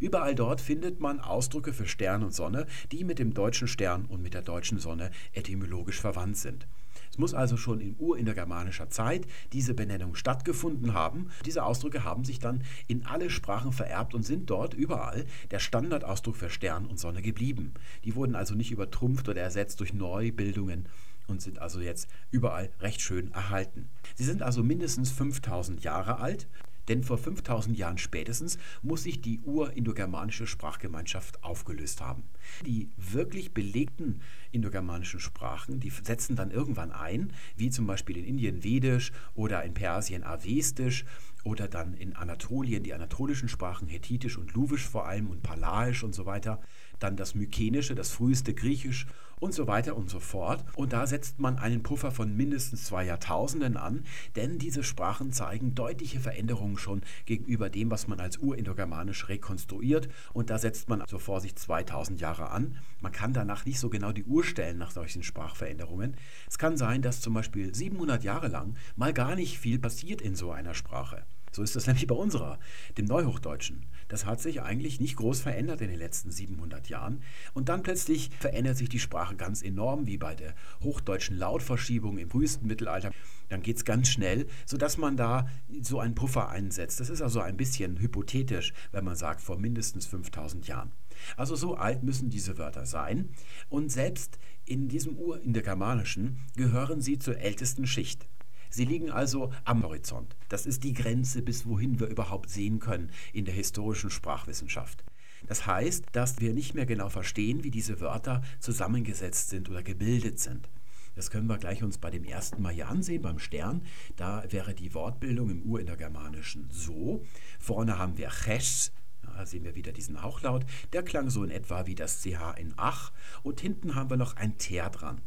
Überall dort findet man Ausdrücke für Stern und Sonne, die mit dem deutschen Stern und mit der deutschen Sonne etymologisch verwandt sind. Es muss also schon in urindogermanischer Zeit diese Benennung stattgefunden haben. Diese Ausdrücke haben sich dann in alle Sprachen vererbt und sind dort überall der Standardausdruck für Stern und Sonne geblieben. Die wurden also nicht übertrumpft oder ersetzt durch Neubildungen und sind also jetzt überall recht schön erhalten. Sie sind also mindestens 5000 Jahre alt denn vor 5000 Jahren spätestens muss sich die urindogermanische Sprachgemeinschaft aufgelöst haben. Die wirklich belegten indogermanischen Sprachen, die setzen dann irgendwann ein, wie zum Beispiel in Indien Vedisch oder in Persien Avestisch oder dann in Anatolien die anatolischen Sprachen Hethitisch und Luwisch vor allem und Palaisch und so weiter, dann das Mykenische, das früheste Griechisch und so weiter und so fort. Und da setzt man einen Puffer von mindestens zwei Jahrtausenden an, denn diese Sprachen zeigen deutliche Veränderungen schon gegenüber dem, was man als urindogermanisch rekonstruiert. Und da setzt man zur Vorsicht 2000 Jahre an. Man kann danach nicht so genau die Uhr stellen nach solchen Sprachveränderungen. Es kann sein, dass zum Beispiel 700 Jahre lang mal gar nicht viel passiert in so einer Sprache. So ist das nämlich bei unserer, dem Neuhochdeutschen. Das hat sich eigentlich nicht groß verändert in den letzten 700 Jahren. Und dann plötzlich verändert sich die Sprache ganz enorm, wie bei der hochdeutschen Lautverschiebung im frühesten Mittelalter. Dann geht es ganz schnell, sodass man da so einen Puffer einsetzt. Das ist also ein bisschen hypothetisch, wenn man sagt, vor mindestens 5000 Jahren. Also so alt müssen diese Wörter sein. Und selbst in diesem Ur-Indogermanischen gehören sie zur ältesten Schicht. Sie liegen also am Horizont. Das ist die Grenze, bis wohin wir überhaupt sehen können in der historischen Sprachwissenschaft. Das heißt, dass wir nicht mehr genau verstehen, wie diese Wörter zusammengesetzt sind oder gebildet sind. Das können wir gleich uns bei dem ersten Mal hier ansehen, beim Stern. Da wäre die Wortbildung im Urindogermanischen so. Vorne haben wir Chesh, da sehen wir wieder diesen Hauchlaut. Der klang so in etwa wie das CH in Ach. Und hinten haben wir noch ein Ter dran.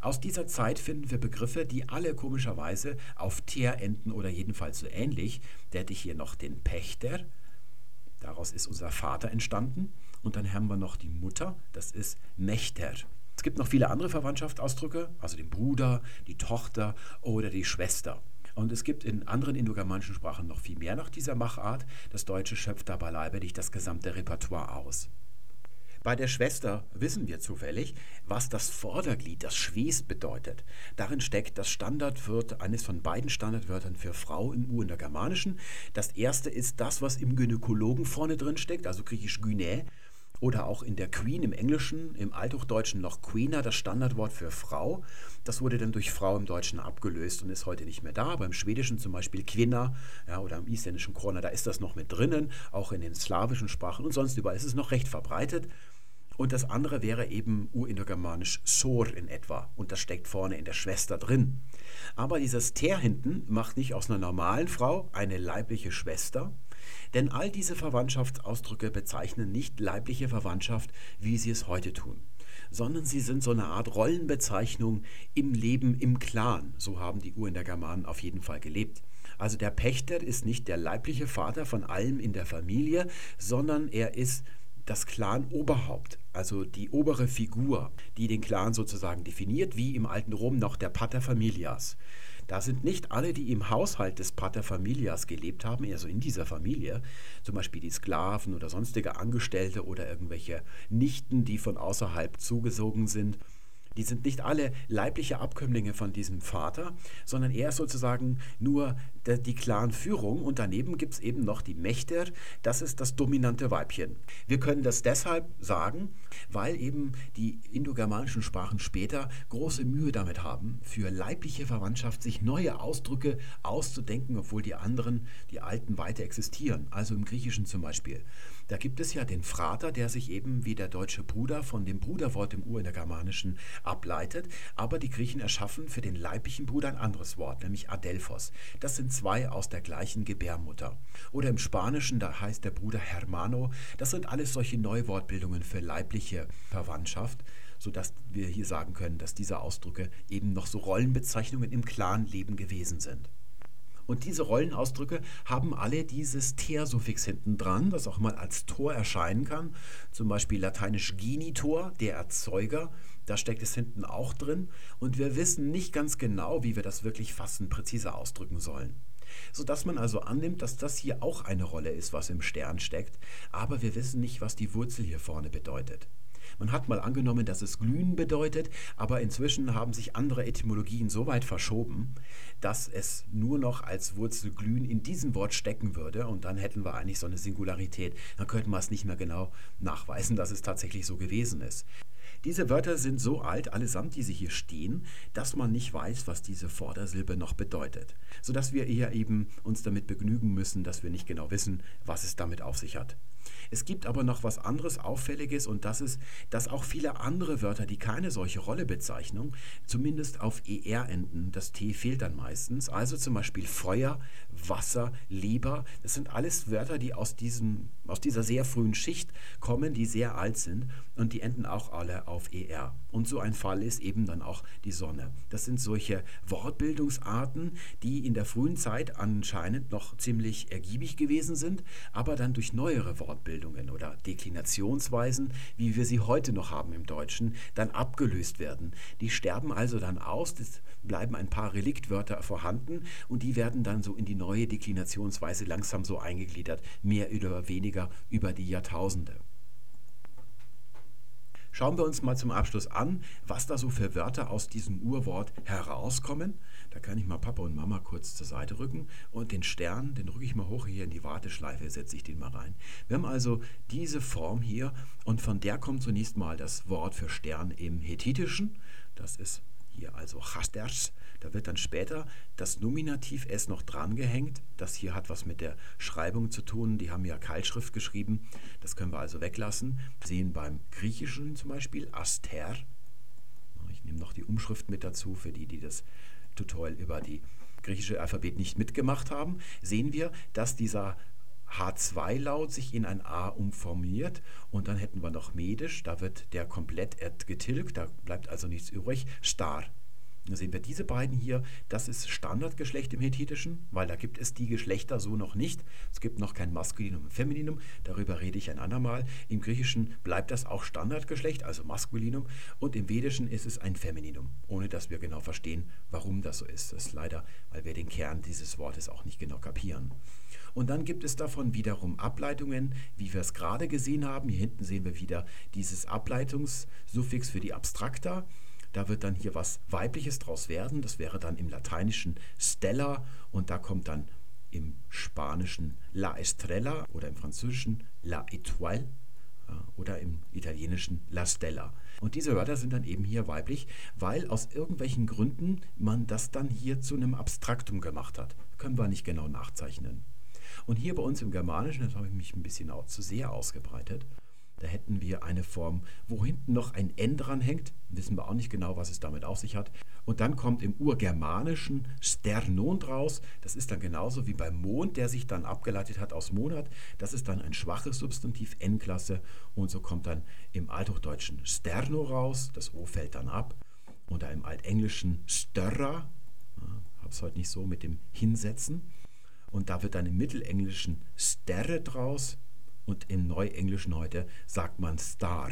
Aus dieser Zeit finden wir Begriffe, die alle komischerweise auf Ter enden oder jedenfalls so ähnlich. Da hätte ich hier noch den Pächter, daraus ist unser Vater entstanden. Und dann haben wir noch die Mutter, das ist Mächter. Es gibt noch viele andere Verwandtschaftsausdrücke, also den Bruder, die Tochter oder die Schwester. Und es gibt in anderen indogermanischen Sprachen noch viel mehr nach dieser Machart. Das Deutsche schöpft dabei leiblich das gesamte Repertoire aus. Bei der Schwester wissen wir zufällig, was das Vorderglied, das Schwest, bedeutet. Darin steckt das Standardwort, eines von beiden Standardwörtern für Frau im Ur- und der Germanischen. Das erste ist das, was im Gynäkologen vorne drin steckt, also griechisch Gynä. Oder auch in der Queen im Englischen, im Althochdeutschen noch Queena, das Standardwort für Frau. Das wurde dann durch Frau im Deutschen abgelöst und ist heute nicht mehr da. Beim Schwedischen zum Beispiel Quinna ja, oder im isländischen Krona, da ist das noch mit drinnen. Auch in den slawischen Sprachen und sonst überall ist es noch recht verbreitet. Und das andere wäre eben urindogermanisch Sor in etwa. Und das steckt vorne in der Schwester drin. Aber dieses Ter hinten macht nicht aus einer normalen Frau eine leibliche Schwester. Denn all diese Verwandtschaftsausdrücke bezeichnen nicht leibliche Verwandtschaft, wie sie es heute tun sondern sie sind so eine Art Rollenbezeichnung im Leben im Clan. So haben die Uren der Germanen auf jeden Fall gelebt. Also der Pächter ist nicht der leibliche Vater von allem in der Familie, sondern er ist das Clan-Oberhaupt, also die obere Figur, die den Clan sozusagen definiert, wie im alten Rom noch der Pater Familias. Da sind nicht alle, die im Haushalt des Pater Familias gelebt haben, also in dieser Familie, zum Beispiel die Sklaven oder sonstige Angestellte oder irgendwelche Nichten, die von außerhalb zugesogen sind, Die sind nicht alle leibliche Abkömmlinge von diesem Vater, sondern er ist sozusagen nur die Clanführung und daneben gibt es eben noch die Mächter, das ist das dominante Weibchen. Wir können das deshalb sagen, weil eben die indogermanischen Sprachen später große Mühe damit haben, für leibliche Verwandtschaft sich neue Ausdrücke auszudenken, obwohl die anderen, die alten, weiter existieren. Also im Griechischen zum Beispiel. Da gibt es ja den Frater, der sich eben wie der deutsche Bruder von dem Bruderwort im Urindogermanischen ableitet, aber die Griechen erschaffen für den leiblichen Bruder ein anderes Wort, nämlich Adelphos. Das sind zwei aus der gleichen Gebärmutter. Oder im Spanischen, da heißt der Bruder Hermano. Das sind alles solche Neuwortbildungen für leibliche Verwandtschaft sodass wir hier sagen können, dass diese Ausdrücke eben noch so Rollenbezeichnungen im Clanleben gewesen sind. Und diese Rollenausdrücke haben alle dieses Ter-Suffix hinten dran, das auch mal als Tor erscheinen kann. Zum Beispiel lateinisch Genitor, der Erzeuger. Da steckt es hinten auch drin. Und wir wissen nicht ganz genau, wie wir das wirklich fassen, präziser ausdrücken sollen sodass man also annimmt, dass das hier auch eine Rolle ist, was im Stern steckt, aber wir wissen nicht, was die Wurzel hier vorne bedeutet. Man hat mal angenommen, dass es glühen bedeutet, aber inzwischen haben sich andere Etymologien so weit verschoben, dass es nur noch als Wurzel glühen in diesem Wort stecken würde und dann hätten wir eigentlich so eine Singularität. Dann könnten wir es nicht mehr genau nachweisen, dass es tatsächlich so gewesen ist. Diese Wörter sind so alt, allesamt, die sie hier stehen, dass man nicht weiß, was diese Vordersilbe noch bedeutet. Sodass wir eher eben uns damit begnügen müssen, dass wir nicht genau wissen, was es damit auf sich hat. Es gibt aber noch was anderes Auffälliges und das ist, dass auch viele andere Wörter, die keine solche Rolle bezeichnen, zumindest auf ER enden. Das T fehlt dann meistens. Also zum Beispiel Feuer, Wasser, Leber. Das sind alles Wörter, die aus, diesem, aus dieser sehr frühen Schicht kommen, die sehr alt sind und die enden auch alle auf ER. Und so ein Fall ist eben dann auch die Sonne. Das sind solche Wortbildungsarten, die in der frühen Zeit anscheinend noch ziemlich ergiebig gewesen sind, aber dann durch neuere Wortbildungen oder Deklinationsweisen, wie wir sie heute noch haben im Deutschen, dann abgelöst werden. Die sterben also dann aus, es bleiben ein paar Reliktwörter vorhanden und die werden dann so in die neue Deklinationsweise langsam so eingegliedert, mehr oder weniger über die Jahrtausende. Schauen wir uns mal zum Abschluss an, was da so für Wörter aus diesem Urwort herauskommen. Da kann ich mal Papa und Mama kurz zur Seite rücken und den Stern, den rücke ich mal hoch hier in die Warteschleife, setze ich den mal rein. Wir haben also diese Form hier und von der kommt zunächst mal das Wort für Stern im Hethitischen. Das ist hier also Chasters. Da wird dann später das Nominativ S noch drangehängt. Das hier hat was mit der Schreibung zu tun. Die haben ja Keilschrift geschrieben. Das können wir also weglassen. Wir sehen beim Griechischen zum Beispiel Aster. Ich nehme noch die Umschrift mit dazu für die, die das Tutorial über die griechische Alphabet nicht mitgemacht haben. Sehen wir, dass dieser H2-Laut sich in ein A umformiert und dann hätten wir noch Medisch, da wird der komplett getilgt, da bleibt also nichts übrig, Star. Da sehen wir diese beiden hier, das ist Standardgeschlecht im Hethitischen, weil da gibt es die Geschlechter so noch nicht. Es gibt noch kein Maskulinum und Femininum, darüber rede ich ein andermal. Im Griechischen bleibt das auch Standardgeschlecht, also Maskulinum, und im Vedischen ist es ein Femininum, ohne dass wir genau verstehen, warum das so ist. Das ist leider, weil wir den Kern dieses Wortes auch nicht genau kapieren. Und dann gibt es davon wiederum Ableitungen, wie wir es gerade gesehen haben. Hier hinten sehen wir wieder dieses Ableitungssuffix für die Abstrakta. Da wird dann hier was Weibliches draus werden. Das wäre dann im Lateinischen Stella und da kommt dann im Spanischen La Estrella oder im Französischen La Étoile oder im Italienischen La Stella. Und diese Wörter sind dann eben hier weiblich, weil aus irgendwelchen Gründen man das dann hier zu einem Abstraktum gemacht hat. Können wir nicht genau nachzeichnen. Und hier bei uns im Germanischen, das habe ich mich ein bisschen auch zu sehr ausgebreitet, da hätten wir eine Form, wo hinten noch ein N dran hängt. Wissen wir auch nicht genau, was es damit auf sich hat. Und dann kommt im Urgermanischen Sternon draus. Das ist dann genauso wie beim Mond, der sich dann abgeleitet hat aus Monat. Das ist dann ein schwaches Substantiv N-Klasse. Und so kommt dann im Althochdeutschen Sterno raus. Das O fällt dann ab. Oder im Altenglischen Störra. Habe es heute nicht so mit dem Hinsetzen. Und da wird dann im Mittelenglischen Sterre draus und im Neuenglischen heute sagt man Star.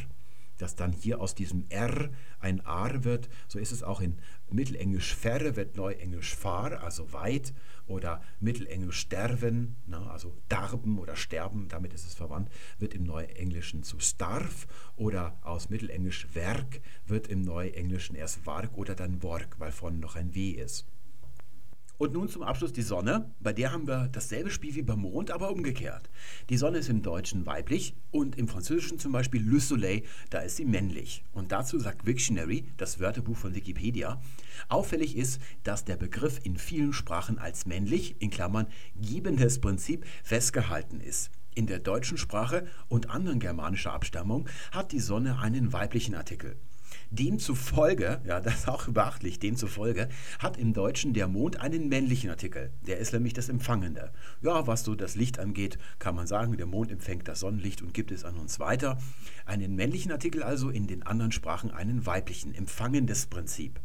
dass dann hier aus diesem R ein R wird. So ist es auch in Mittelenglisch Ferre, wird Neuenglisch Fahr, also weit, oder Mittelenglisch sterven, na, also darben oder sterben, damit ist es verwandt, wird im Neuenglischen zu starf, oder aus Mittelenglisch Werk wird im Neuenglischen erst Wark oder dann Work, weil vorne noch ein W ist. Und nun zum Abschluss die Sonne. Bei der haben wir dasselbe Spiel wie beim Mond, aber umgekehrt. Die Sonne ist im Deutschen weiblich und im Französischen zum Beispiel Le Soleil, da ist sie männlich. Und dazu sagt Wiktionary, das Wörterbuch von Wikipedia, auffällig ist, dass der Begriff in vielen Sprachen als männlich, in Klammern gebendes Prinzip, festgehalten ist. In der deutschen Sprache und anderen germanischer Abstammung hat die Sonne einen weiblichen Artikel. Demzufolge, ja, das ist auch beachtlich, demzufolge hat im Deutschen der Mond einen männlichen Artikel. Der ist nämlich das Empfangende. Ja, was so das Licht angeht, kann man sagen, der Mond empfängt das Sonnenlicht und gibt es an uns weiter. Einen männlichen Artikel also, in den anderen Sprachen einen weiblichen, empfangendes Prinzip.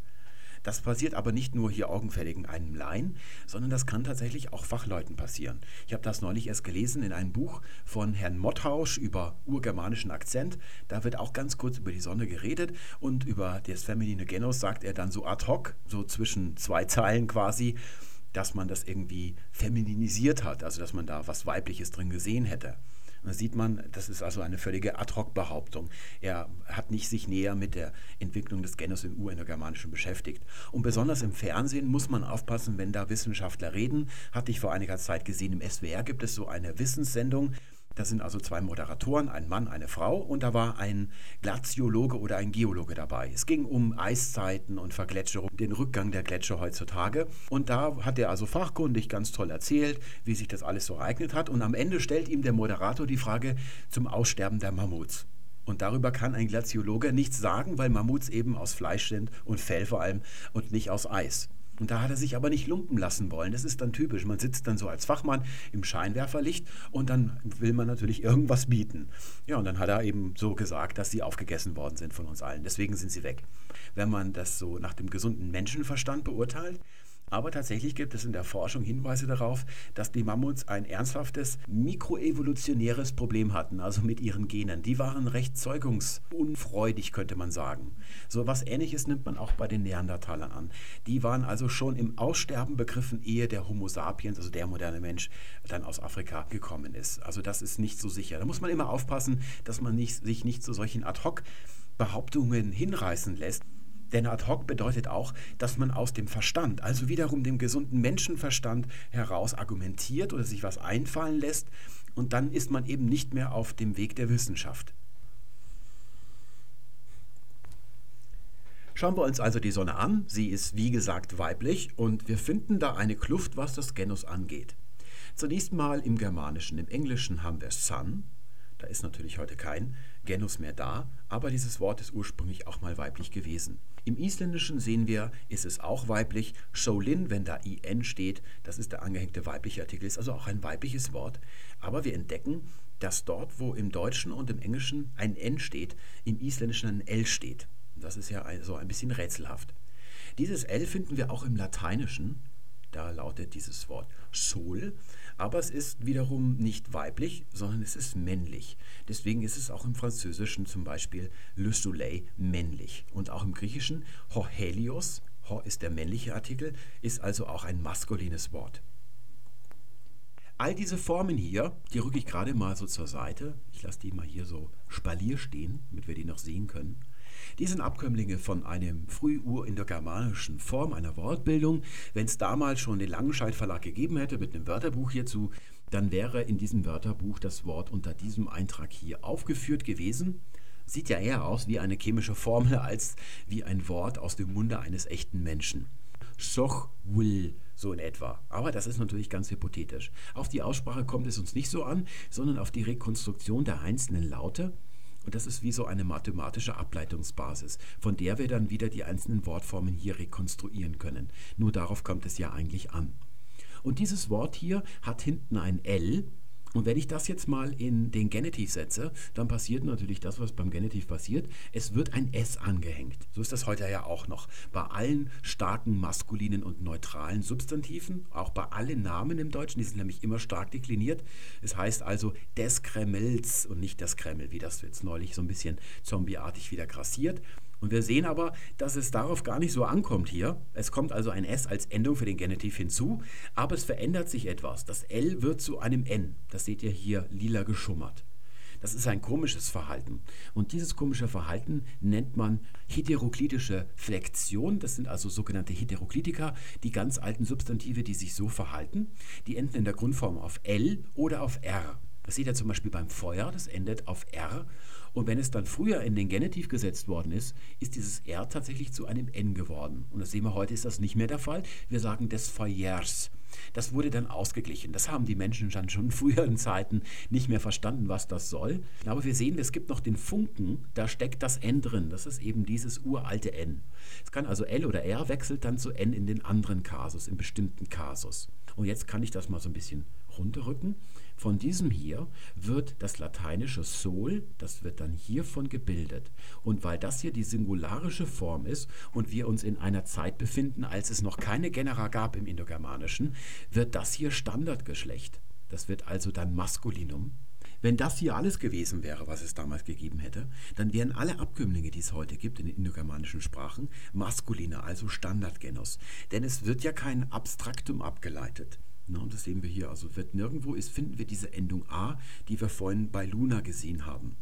Das passiert aber nicht nur hier augenfälligen einem Laien, sondern das kann tatsächlich auch Fachleuten passieren. Ich habe das neulich erst gelesen in einem Buch von Herrn Mottausch über urgermanischen Akzent. Da wird auch ganz kurz über die Sonne geredet und über das feminine Genus sagt er dann so ad hoc, so zwischen zwei Zeilen quasi dass man das irgendwie femininisiert hat, also dass man da was Weibliches drin gesehen hätte. Da sieht man, das ist also eine völlige Ad-Hoc-Behauptung. Er hat nicht sich näher mit der Entwicklung des Genus im Urindogermanischen beschäftigt. Und besonders im Fernsehen muss man aufpassen, wenn da Wissenschaftler reden. Hatte ich vor einiger Zeit gesehen, im SWR gibt es so eine Wissenssendung, da sind also zwei Moderatoren, ein Mann, eine Frau und da war ein Glaziologe oder ein Geologe dabei. Es ging um Eiszeiten und Vergletscherung, den Rückgang der Gletscher heutzutage. Und da hat er also fachkundig ganz toll erzählt, wie sich das alles so ereignet hat. Und am Ende stellt ihm der Moderator die Frage zum Aussterben der Mammuts. Und darüber kann ein Glaziologe nichts sagen, weil Mammuts eben aus Fleisch sind und Fell vor allem und nicht aus Eis. Und da hat er sich aber nicht lumpen lassen wollen. Das ist dann typisch. Man sitzt dann so als Fachmann im Scheinwerferlicht und dann will man natürlich irgendwas bieten. Ja, und dann hat er eben so gesagt, dass sie aufgegessen worden sind von uns allen. Deswegen sind sie weg. Wenn man das so nach dem gesunden Menschenverstand beurteilt, aber tatsächlich gibt es in der Forschung Hinweise darauf, dass die Mammuts ein ernsthaftes mikroevolutionäres Problem hatten, also mit ihren Genen. Die waren recht zeugungsunfreudig, könnte man sagen. So was ähnliches nimmt man auch bei den Neandertalern an. Die waren also schon im Aussterben begriffen, ehe der Homo sapiens, also der moderne Mensch, dann aus Afrika gekommen ist. Also das ist nicht so sicher. Da muss man immer aufpassen, dass man nicht, sich nicht zu solchen Ad-Hoc-Behauptungen hinreißen lässt. Denn ad hoc bedeutet auch, dass man aus dem Verstand, also wiederum dem gesunden Menschenverstand heraus argumentiert oder sich was einfallen lässt und dann ist man eben nicht mehr auf dem Weg der Wissenschaft. Schauen wir uns also die Sonne an. Sie ist wie gesagt weiblich und wir finden da eine Kluft, was das Genus angeht. Zunächst mal im Germanischen. Im Englischen haben wir Sun. Da ist natürlich heute kein Genus mehr da, aber dieses Wort ist ursprünglich auch mal weiblich gewesen. Im Isländischen sehen wir, ist es auch weiblich. Sholin, wenn da IN steht, das ist der angehängte weibliche Artikel, ist also auch ein weibliches Wort. Aber wir entdecken, dass dort, wo im Deutschen und im Englischen ein N steht, im Isländischen ein L steht. Das ist ja so ein bisschen rätselhaft. Dieses L finden wir auch im Lateinischen. Da lautet dieses Wort Sol aber es ist wiederum nicht weiblich, sondern es ist männlich. Deswegen ist es auch im Französischen zum Beispiel Le Soleil männlich. Und auch im Griechischen Ho Helios, Ho ist der männliche Artikel, ist also auch ein maskulines Wort. All diese Formen hier, die rücke ich gerade mal so zur Seite. Ich lasse die mal hier so spalier stehen, damit wir die noch sehen können. Die sind Abkömmlinge von einem frühurindogermanischen Form einer Wortbildung. Wenn es damals schon den Langenscheidt Verlag gegeben hätte mit einem Wörterbuch hierzu, dann wäre in diesem Wörterbuch das Wort unter diesem Eintrag hier aufgeführt gewesen. Sieht ja eher aus wie eine chemische Formel als wie ein Wort aus dem Munde eines echten Menschen. Soch will, so in etwa. Aber das ist natürlich ganz hypothetisch. Auf die Aussprache kommt es uns nicht so an, sondern auf die Rekonstruktion der einzelnen Laute. Und das ist wie so eine mathematische Ableitungsbasis, von der wir dann wieder die einzelnen Wortformen hier rekonstruieren können. Nur darauf kommt es ja eigentlich an. Und dieses Wort hier hat hinten ein L Und wenn ich das jetzt mal in den Genitiv setze, dann passiert natürlich das, was beim Genitiv passiert. Es wird ein S angehängt. So ist das heute ja auch noch. Bei allen starken maskulinen und neutralen Substantiven, auch bei allen Namen im Deutschen, die sind nämlich immer stark dekliniert. Es heißt also des Kremls und nicht das Kreml, wie das jetzt neulich so ein bisschen zombieartig wieder grassiert. Und wir sehen aber, dass es darauf gar nicht so ankommt hier. Es kommt also ein S als Endung für den Genitiv hinzu, aber es verändert sich etwas. Das L wird zu einem N. Das seht ihr hier lila geschummert. Das ist ein komisches Verhalten. Und dieses komische Verhalten nennt man heteroklitische Flexion. Das sind also sogenannte Heteroklitika, die ganz alten Substantive, die sich so verhalten. Die enden in der Grundform auf L oder auf R. Das seht ihr zum Beispiel beim Feuer, das endet auf R. Und wenn es dann früher in den Genitiv gesetzt worden ist, ist dieses R tatsächlich zu einem N geworden. Und das sehen wir heute, ist das nicht mehr der Fall. Wir sagen des Feuers. Das wurde dann ausgeglichen. Das haben die Menschen dann schon in früheren Zeiten nicht mehr verstanden, was das soll. Aber wir sehen, es gibt noch den Funken, da steckt das N drin. Das ist eben dieses uralte N. Es kann also L oder R wechselt dann zu N in den anderen Kasus, im bestimmten Kasus. Und jetzt kann ich das mal so ein bisschen runterrücken. Von diesem hier wird das lateinische Sol, das wird dann hiervon gebildet. Und weil das hier die singularische Form ist und wir uns in einer Zeit befinden, als es noch keine Genera gab im Indogermanischen, wird das hier Standardgeschlecht. Das wird also dann Maskulinum. Wenn das hier alles gewesen wäre, was es damals gegeben hätte, dann wären alle Abkömmlinge, die es heute gibt in den indogermanischen Sprachen, maskuline, also Standardgenus. Denn es wird ja kein Abstraktum abgeleitet. Na, und das sehen wir hier. Also wird nirgendwo ist, finden wir diese Endung A, die wir vorhin bei Luna gesehen haben.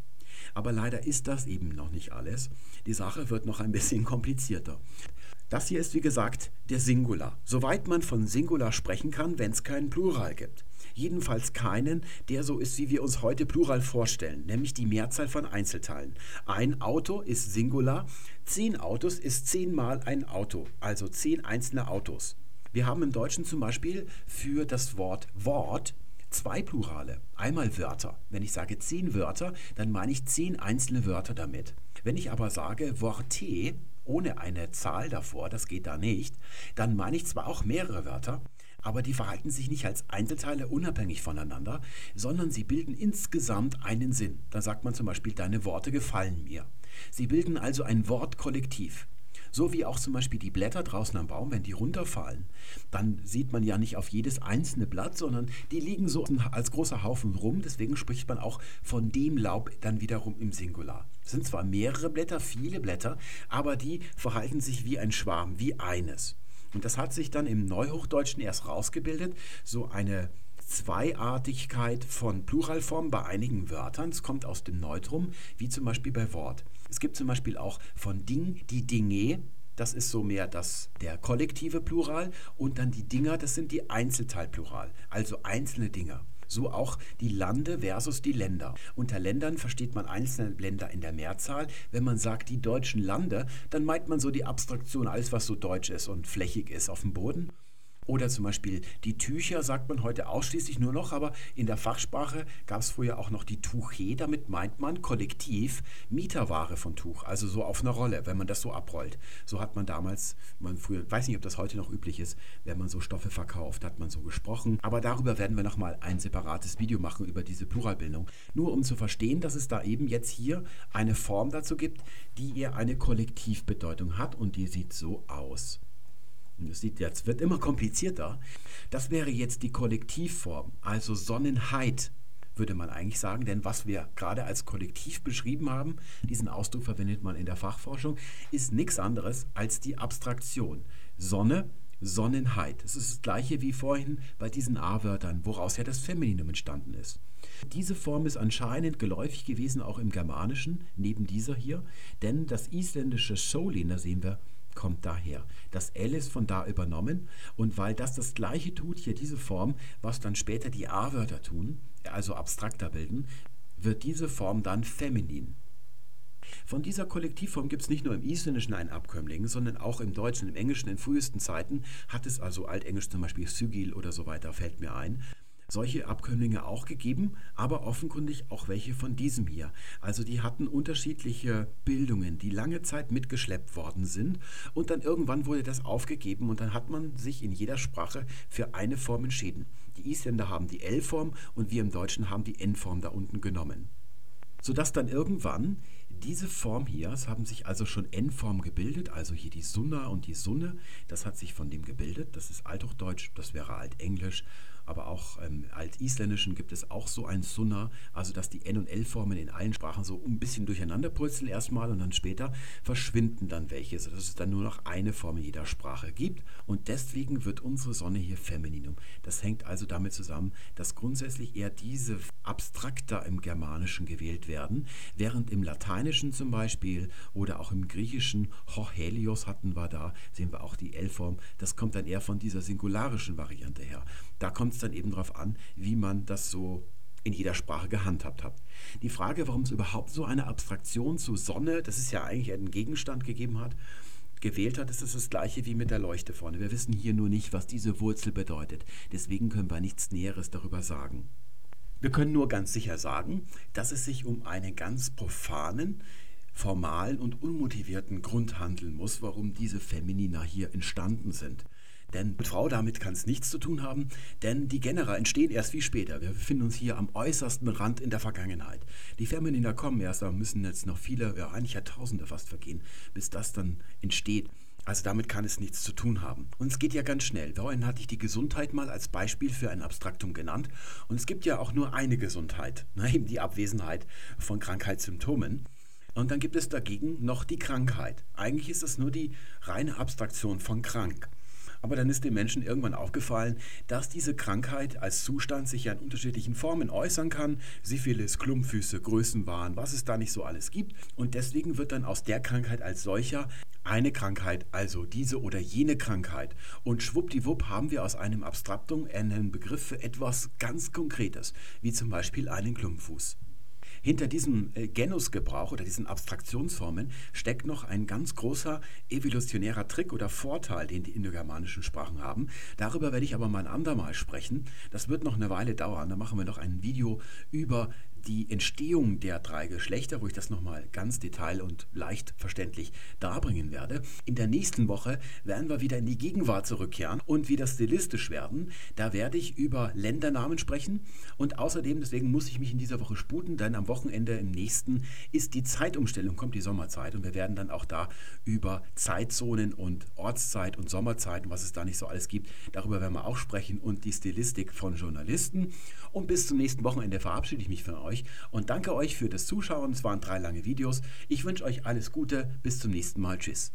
Aber leider ist das eben noch nicht alles. Die Sache wird noch ein bisschen komplizierter. Das hier ist wie gesagt der Singular. Soweit man von Singular sprechen kann, wenn es keinen Plural gibt. Jedenfalls keinen, der so ist, wie wir uns heute Plural vorstellen, nämlich die Mehrzahl von Einzelteilen. Ein Auto ist Singular, zehn Autos ist zehnmal ein Auto, also zehn einzelne Autos. Wir haben im Deutschen zum Beispiel für das Wort Wort zwei Plurale. Einmal Wörter. Wenn ich sage zehn Wörter, dann meine ich zehn einzelne Wörter damit. Wenn ich aber sage Worte ohne eine Zahl davor, das geht da nicht, dann meine ich zwar auch mehrere Wörter, aber die verhalten sich nicht als Einzelteile unabhängig voneinander, sondern sie bilden insgesamt einen Sinn. Da sagt man zum Beispiel, deine Worte gefallen mir. Sie bilden also ein Wortkollektiv. So wie auch zum Beispiel die Blätter draußen am Baum, wenn die runterfallen, dann sieht man ja nicht auf jedes einzelne Blatt, sondern die liegen so als großer Haufen rum. Deswegen spricht man auch von dem Laub dann wiederum im Singular. Es sind zwar mehrere Blätter, viele Blätter, aber die verhalten sich wie ein Schwarm, wie eines. Und das hat sich dann im Neuhochdeutschen erst rausgebildet, so eine Zweiartigkeit von Pluralformen bei einigen Wörtern. Es kommt aus dem Neutrum, wie zum Beispiel bei Wort. Es gibt zum Beispiel auch von Ding die Dinge. Das ist so mehr das, der kollektive Plural. Und dann die Dinger, das sind die Einzelteilplural, also einzelne Dinger. So auch die Lande versus die Länder. Unter Ländern versteht man einzelne Länder in der Mehrzahl. Wenn man sagt die deutschen Lande, dann meint man so die Abstraktion, alles was so deutsch ist und flächig ist auf dem Boden. Oder zum Beispiel die Tücher sagt man heute ausschließlich nur noch, aber in der Fachsprache gab es früher auch noch die Tuche. Damit meint man kollektiv Mieterware von Tuch, also so auf einer Rolle, wenn man das so abrollt. So hat man damals, man früher, weiß nicht, ob das heute noch üblich ist, wenn man so Stoffe verkauft, hat man so gesprochen. Aber darüber werden wir nochmal ein separates Video machen, über diese Pluralbildung. Nur um zu verstehen, dass es da eben jetzt hier eine Form dazu gibt, die eher eine Kollektivbedeutung hat und die sieht so aus. Es sieht jetzt, wird immer komplizierter. Das wäre jetzt die Kollektivform, also Sonnenheit, würde man eigentlich sagen. Denn was wir gerade als Kollektiv beschrieben haben, diesen Ausdruck verwendet man in der Fachforschung, ist nichts anderes als die Abstraktion. Sonne, Sonnenheit. Das ist das gleiche wie vorhin bei diesen A-Wörtern, woraus ja das Femininum entstanden ist. Diese Form ist anscheinend geläufig gewesen auch im Germanischen, neben dieser hier, denn das isländische Solin, da sehen wir, kommt daher. Das L ist von da übernommen und weil das das gleiche tut, hier diese Form, was dann später die A-Wörter tun, also abstrakter bilden, wird diese Form dann feminin. Von dieser Kollektivform gibt es nicht nur im Isländischen einen Abkömmling, sondern auch im Deutschen, im Englischen in frühesten Zeiten hat es also Altenglisch zum Beispiel Sygil oder so weiter, fällt mir ein. Solche Abkömmlinge auch gegeben, aber offenkundig auch welche von diesem hier. Also die hatten unterschiedliche Bildungen, die lange Zeit mitgeschleppt worden sind und dann irgendwann wurde das aufgegeben und dann hat man sich in jeder Sprache für eine Form entschieden. Die Isländer haben die L-Form und wir im Deutschen haben die N-Form da unten genommen. Sodass dann irgendwann diese Form hier, es haben sich also schon N-Form gebildet, also hier die Sunna und die Sunne, das hat sich von dem gebildet, das ist Althochdeutsch, das wäre Altenglisch aber auch ähm, Altisländischen gibt es auch so ein Sunna, also dass die N- und L-Formen in allen Sprachen so ein bisschen durcheinander purzeln erstmal und dann später verschwinden dann welche, sodass es dann nur noch eine Form in jeder Sprache gibt. Und deswegen wird unsere Sonne hier Femininum. Das hängt also damit zusammen, dass grundsätzlich eher diese abstrakter im Germanischen gewählt werden, während im Lateinischen zum Beispiel oder auch im Griechischen Hohelios hatten wir da, sehen wir auch die L-Form, das kommt dann eher von dieser singularischen Variante her. Da kommt es dann eben darauf an, wie man das so in jeder Sprache gehandhabt hat. Die Frage, warum es überhaupt so eine Abstraktion zu Sonne, das ist ja eigentlich ein Gegenstand gegeben hat, gewählt hat, ist es das gleiche wie mit der Leuchte vorne. Wir wissen hier nur nicht, was diese Wurzel bedeutet. Deswegen können wir nichts Näheres darüber sagen. Wir können nur ganz sicher sagen, dass es sich um einen ganz profanen, formalen und unmotivierten Grund handeln muss, warum diese Feminina hier entstanden sind. Denn mit Frau damit kann es nichts zu tun haben, denn die Genera entstehen erst viel später. Wir befinden uns hier am äußersten Rand in der Vergangenheit. Die Feminina kommen erst, da müssen jetzt noch viele, ja eigentlich Jahrtausende fast vergehen, bis das dann entsteht. Also damit kann es nichts zu tun haben. Und es geht ja ganz schnell. Vorhin hatte ich die Gesundheit mal als Beispiel für ein Abstraktum genannt. Und es gibt ja auch nur eine Gesundheit, ne? eben die Abwesenheit von Krankheitssymptomen. Und dann gibt es dagegen noch die Krankheit. Eigentlich ist das nur die reine Abstraktion von krank. Aber dann ist den Menschen irgendwann aufgefallen, dass diese Krankheit als Zustand sich ja in unterschiedlichen Formen äußern kann. Syphilis, Klumpfüße, Größenwahn, was es da nicht so alles gibt. Und deswegen wird dann aus der Krankheit als solcher eine Krankheit, also diese oder jene Krankheit. Und schwuppdiwupp haben wir aus einem Abstraktum einen Begriff für etwas ganz Konkretes, wie zum Beispiel einen Klumpfuß. Hinter diesem äh, Genusgebrauch oder diesen Abstraktionsformen steckt noch ein ganz großer evolutionärer Trick oder Vorteil, den die indogermanischen Sprachen haben. Darüber werde ich aber mal ein andermal sprechen. Das wird noch eine Weile dauern. Da machen wir noch ein Video über die Entstehung der drei Geschlechter, wo ich das nochmal ganz detail und leicht verständlich darbringen werde. In der nächsten Woche werden wir wieder in die Gegenwart zurückkehren und wieder stilistisch werden. Da werde ich über Ländernamen sprechen und außerdem, deswegen muss ich mich in dieser Woche sputen, denn am Wochenende im nächsten ist die Zeitumstellung, kommt die Sommerzeit und wir werden dann auch da über Zeitzonen und Ortszeit und Sommerzeit und was es da nicht so alles gibt, darüber werden wir auch sprechen und die Stilistik von Journalisten. Und bis zum nächsten Wochenende verabschiede ich mich von euch euch und danke euch für das Zuschauen. Es waren drei lange Videos. Ich wünsche euch alles Gute. Bis zum nächsten Mal. Tschüss.